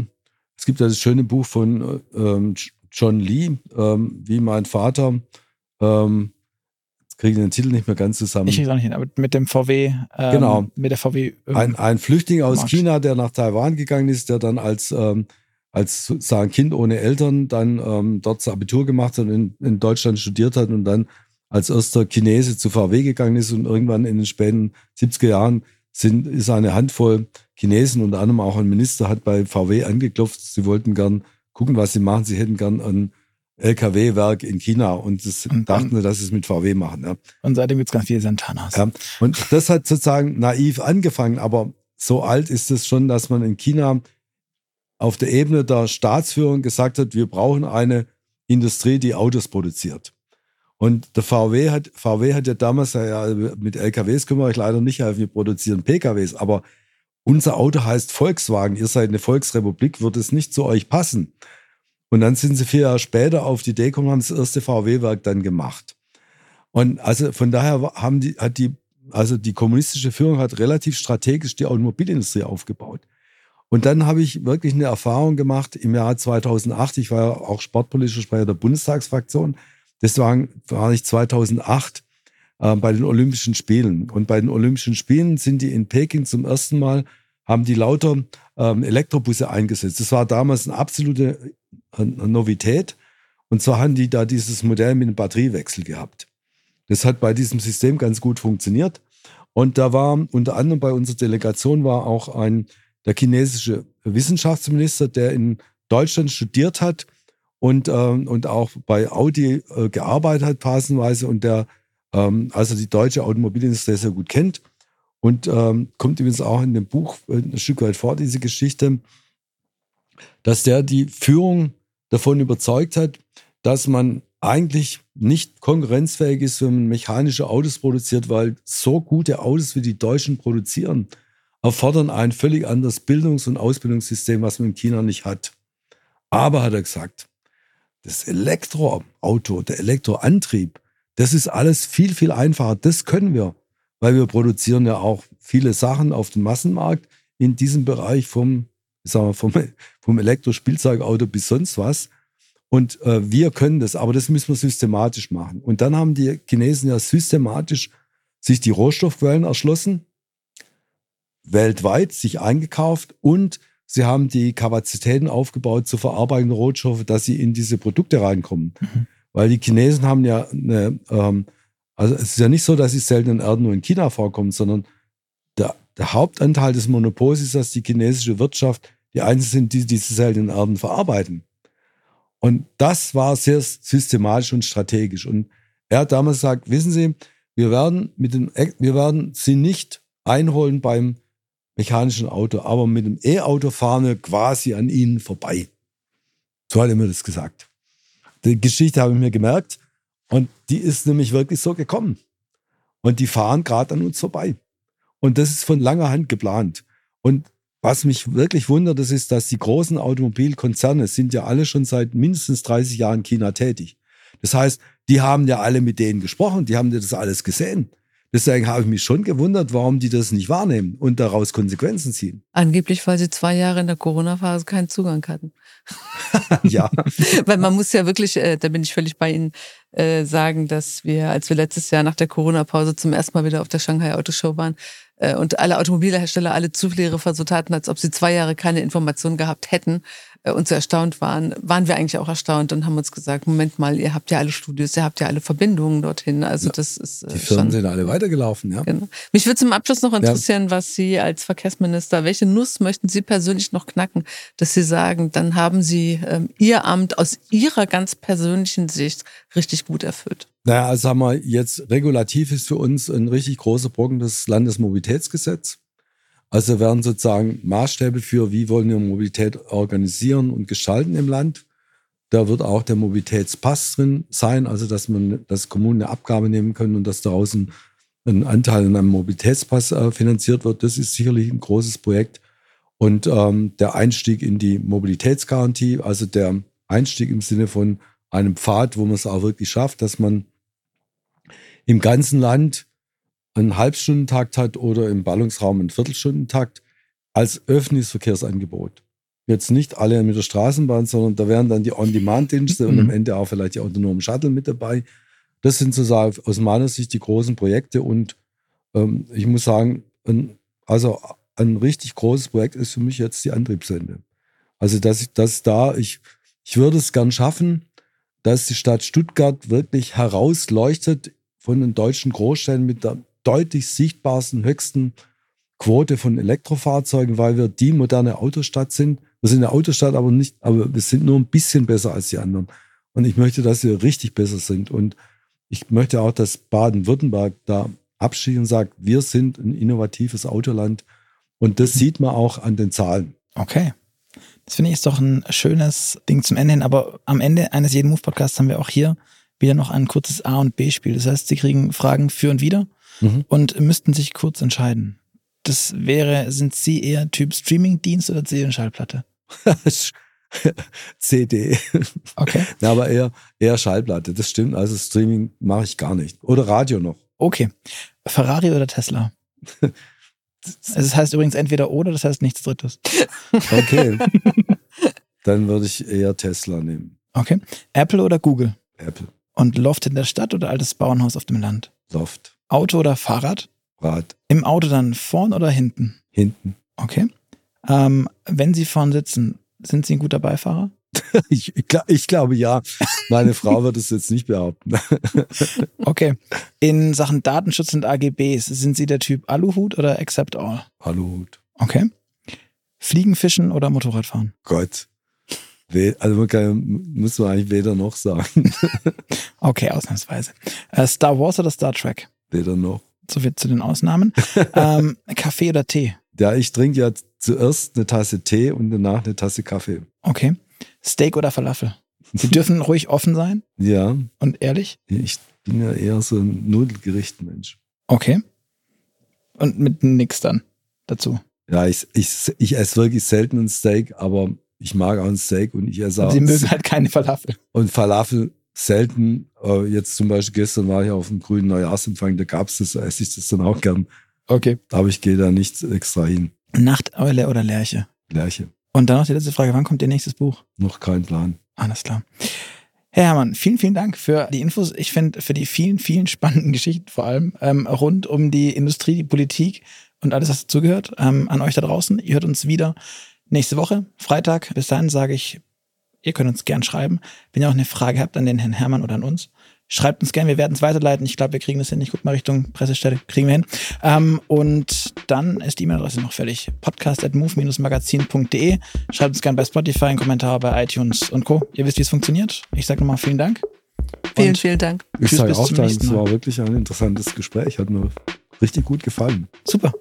es gibt ja das schöne Buch von ähm, John Lee, ähm, wie mein Vater, ähm, jetzt kriege ich den Titel nicht mehr ganz zusammen. Ich krieg's auch nicht hin, aber mit dem VW, ähm, Genau. mit der VW. ähm, Ein, ein Flüchtling aus Marx. China, der nach Taiwan gegangen ist, der dann als, ähm, als sozusagen Kind ohne Eltern dann ähm, dort das Abitur gemacht hat und in, in Deutschland studiert hat und dann als erster Chinese zu VW gegangen ist und irgendwann in den späten 70er Jahren sind, ist eine Handvoll Chinesen, unter anderem auch ein Minister, hat bei VW angeklopft. Sie wollten gern gucken, was sie machen. Sie hätten gern ein LKW-Werk in China und das Und dachten, sie, dass sie es mit VW machen. Ja. und seitdem gibt's ganz viele Santanas. Ja, und das hat sozusagen naiv angefangen, aber so alt ist es schon, dass man in China auf der Ebene der Staatsführung gesagt hat, wir brauchen eine Industrie, die Autos produziert. Und der VW hat, VW hat ja damals, ja, mit LKWs können wir euch leider nicht helfen, wir produzieren PKWs, aber unser Auto heißt Volkswagen, ihr seid eine Volksrepublik, wird es nicht zu euch passen. Und dann sind sie vier Jahre später auf die Idee gekommen, haben das erste VW-Werk dann gemacht. Und also von daher haben die, hat die, also die kommunistische Führung hat relativ strategisch die Automobilindustrie aufgebaut. Und dann habe ich wirklich eine Erfahrung gemacht im Jahr 2008. Ich war ja auch sportpolitischer Sprecher der Bundestagsfraktion. Das war, war ich 2008 äh, bei den Olympischen Spielen. Und bei den Olympischen Spielen sind die in Peking zum ersten Mal, haben die lauter ähm, Elektrobusse eingesetzt. Das war damals eine absolute äh, Novität. Und zwar haben die da dieses Modell mit dem Batteriewechsel gehabt. Das hat bei diesem System ganz gut funktioniert. Und da war unter anderem bei unserer Delegation war auch ein der chinesische Wissenschaftsminister, der in Deutschland studiert hat und, ähm, und auch bei Audi äh, gearbeitet hat, phasenweise, und der ähm, also die deutsche Automobilindustrie sehr gut kennt. Und ähm, kommt übrigens auch in dem Buch äh, ein Stück weit vor, diese Geschichte, dass der die Führung davon überzeugt hat, dass man eigentlich nicht konkurrenzfähig ist, wenn man mechanische Autos produziert, weil so gute Autos wie die Deutschen produzieren, erfordern ein völlig anderes Bildungs- und Ausbildungssystem, was man in China nicht hat. Aber, hat er gesagt, das Elektroauto, der Elektroantrieb, das ist alles viel, viel einfacher. Das können wir, weil wir produzieren ja auch viele Sachen auf dem Massenmarkt in diesem Bereich vom, ich sag mal, vom, vom Elektrospielzeugauto bis sonst was. Und äh, wir können das, aber das müssen wir systematisch machen. Und dann haben die Chinesen ja systematisch sich die Rohstoffquellen erschlossen, weltweit sich eingekauft und sie haben die Kapazitäten aufgebaut zur Verarbeitung der Rohstoffe, dass sie in diese Produkte reinkommen. Mhm. Weil die Chinesen haben ja eine, ähm, also es ist ja nicht so, dass die seltenen Erden nur in China vorkommen, sondern der, der Hauptanteil des Monopols ist, dass die chinesische Wirtschaft die einzigen sind, die diese seltenen Erden verarbeiten. Und das war sehr systematisch und strategisch. Und er hat damals gesagt, wissen Sie, wir werden, mit dem, wir werden Sie nicht einholen beim mechanischen Auto, aber mit dem E-Auto fahren wir quasi an Ihnen vorbei. So hat er mir das gesagt. Die Geschichte habe ich mir gemerkt und die ist nämlich wirklich so gekommen. Und die fahren gerade an uns vorbei. Und das ist von langer Hand geplant. Und was mich wirklich wundert, das ist, dass die großen Automobilkonzerne sind ja alle schon seit mindestens 30 Jahren in China tätig. Das heißt, die haben ja alle mit denen gesprochen, die haben das alles gesehen. Deswegen habe ich mich schon gewundert, warum die das nicht wahrnehmen und daraus Konsequenzen ziehen. Angeblich, weil sie zwei Jahre in der Corona-Phase keinen Zugang hatten. ja. weil man muss ja wirklich, äh, da bin ich völlig bei Ihnen, äh, sagen, dass wir, als wir letztes Jahr nach der Corona-Pause zum ersten Mal wieder auf der Shanghai Autoshow waren äh, und alle Automobilhersteller alle Zufälle versucht hatten, als ob sie zwei Jahre keine Informationen gehabt hätten, und so erstaunt waren, waren wir eigentlich auch erstaunt und haben uns gesagt, Moment mal, ihr habt ja alle Studios, ihr habt ja alle Verbindungen dorthin. Also ja, das ist. Äh, die Firmen sind alle weitergelaufen, ja. Genau. Mich würde zum Abschluss noch interessieren, ja. was Sie als Verkehrsminister, welche Nuss möchten Sie persönlich noch knacken, dass Sie sagen, dann haben Sie ähm, Ihr Amt aus Ihrer ganz persönlichen Sicht richtig gut erfüllt. Naja, also haben wir jetzt regulativ ist für uns ein richtig großer Brocken das Landesmobilitätsgesetz. Also werden sozusagen Maßstäbe für, wie wollen wir Mobilität organisieren und gestalten im Land. Da wird auch der Mobilitätspass drin sein, also dass man, dass Kommunen eine Abgabe nehmen können und dass daraus ein, Anteil in einem Mobilitätspass äh, finanziert wird. Das ist sicherlich ein großes Projekt. Und ähm, der Einstieg in die Mobilitätsgarantie, also der Einstieg im Sinne von einem Pfad, wo man es auch wirklich schafft, dass man im ganzen Land einen Halbstundentakt hat oder im Ballungsraum einen Viertelstundentakt als öffentliches Verkehrsangebot. Jetzt nicht alle mit der Straßenbahn, sondern da wären dann die On-Demand-Dienste und am mhm. Ende auch vielleicht die autonomen Shuttle mit dabei. Das sind sozusagen aus meiner Sicht die großen Projekte und ähm, ich muss sagen, ein, also ein richtig großes Projekt ist für mich jetzt die Antriebswende. Also, dass ich das da, ich, ich würde es gern schaffen, dass die Stadt Stuttgart wirklich herausleuchtet von den deutschen Großstädten mit der deutlich sichtbarsten, höchsten Quote von Elektrofahrzeugen, weil wir die moderne Autostadt sind. Wir sind eine Autostadt, aber nicht, aber wir sind nur ein bisschen besser als die anderen. Und ich möchte, dass wir richtig besser sind. Und ich möchte auch, dass Baden-Württemberg da absticht und sagt, wir sind ein innovatives Autoland. Und das sieht man auch an den Zahlen. Okay. Das finde ich ist doch ein schönes Ding zum Ende hin. Aber am Ende eines jeden Move-Podcasts haben wir auch hier wieder noch ein kurzes A- und B-Spiel. Das heißt, Sie kriegen Fragen für und wieder mhm. und müssten sich kurz entscheiden. Das wäre, sind Sie eher Typ Streamingdienst oder CD und Schallplatte? CD. Okay. Ja, aber eher, eher Schallplatte. Das stimmt. Also Streaming mache ich gar nicht. Oder Radio noch. Okay. Ferrari oder Tesla? Also das heißt übrigens entweder oder, das heißt nichts Drittes. Okay. Dann würde ich eher Tesla nehmen. Okay. Apple oder Google? Apple. Und Loft in der Stadt oder altes Bauernhaus auf dem Land? Loft. Auto oder Fahrrad? Rad. Im Auto dann vorn oder hinten? Hinten. Okay. Ähm, wenn Sie vorn sitzen, sind Sie ein guter Beifahrer? ich, ich, glaube ja. Meine Frau wird es jetzt nicht behaupten. okay. In Sachen Datenschutz und AGBs, sind Sie der Typ Aluhut oder Accept All? Aluhut. Okay. Fliegen, Fischen oder Motorradfahren? Gott. Also man kann, muss man eigentlich weder noch sagen. okay, ausnahmsweise. Äh, Star Wars oder Star Trek? Weder noch. So viel zu den Ausnahmen. ähm, Kaffee oder Tee? Ja, ich trinke ja zuerst eine Tasse Tee und danach eine Tasse Kaffee. Okay. Steak oder Falafel? Sie dürfen ruhig offen sein. Ja. Und ehrlich? Ich bin ja eher so ein Nudelgericht-Mensch. Okay. Und mit nix dann dazu? Ja, ich, ich, ich esse wirklich selten ein Steak, aber ich mag auch ein Steak und ich esse auch. Sie mögen halt keine Falafel. Und Falafel selten. Äh, jetzt zum Beispiel gestern war ich auf dem grünen Neujahrsempfang, da gab es das, esse ich das dann auch gern. Okay. Aber ich gehe da nicht extra hin. Nachteule oder Lerche? Lerche. Und dann noch die letzte Frage, wann kommt Ihr nächstes Buch? Noch kein Plan. Alles klar. Herr Herrmann, vielen, vielen Dank für die Infos. Ich finde für die vielen, vielen spannenden Geschichten vor allem ähm, rund um die Industrie, die Politik und alles, was dazugehört. Ähm, an euch da draußen. Ihr hört uns wieder nächste Woche, Freitag. Bis dahin sage ich, ihr könnt uns gern schreiben. Wenn ihr auch eine Frage habt an den Herrn Hermann oder an uns, schreibt uns gern, wir werden es weiterleiten. Ich glaube, wir kriegen das hin. Ich gucke mal Richtung Pressestelle, kriegen wir hin. Ähm, und dann ist die E-Mail-Adresse noch fertig. Podcast at move-magazin.de. Schreibt uns gern bei Spotify einen Kommentar bei iTunes und Co. Ihr wisst, wie es funktioniert. Ich sage nochmal vielen Dank. Vielen, vielen Dank. Ich sage auch Dank. Es war wirklich ein interessantes Gespräch. Hat mir richtig gut gefallen. Super.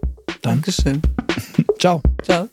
Dann. Dankeschön. Ciao. Ciao.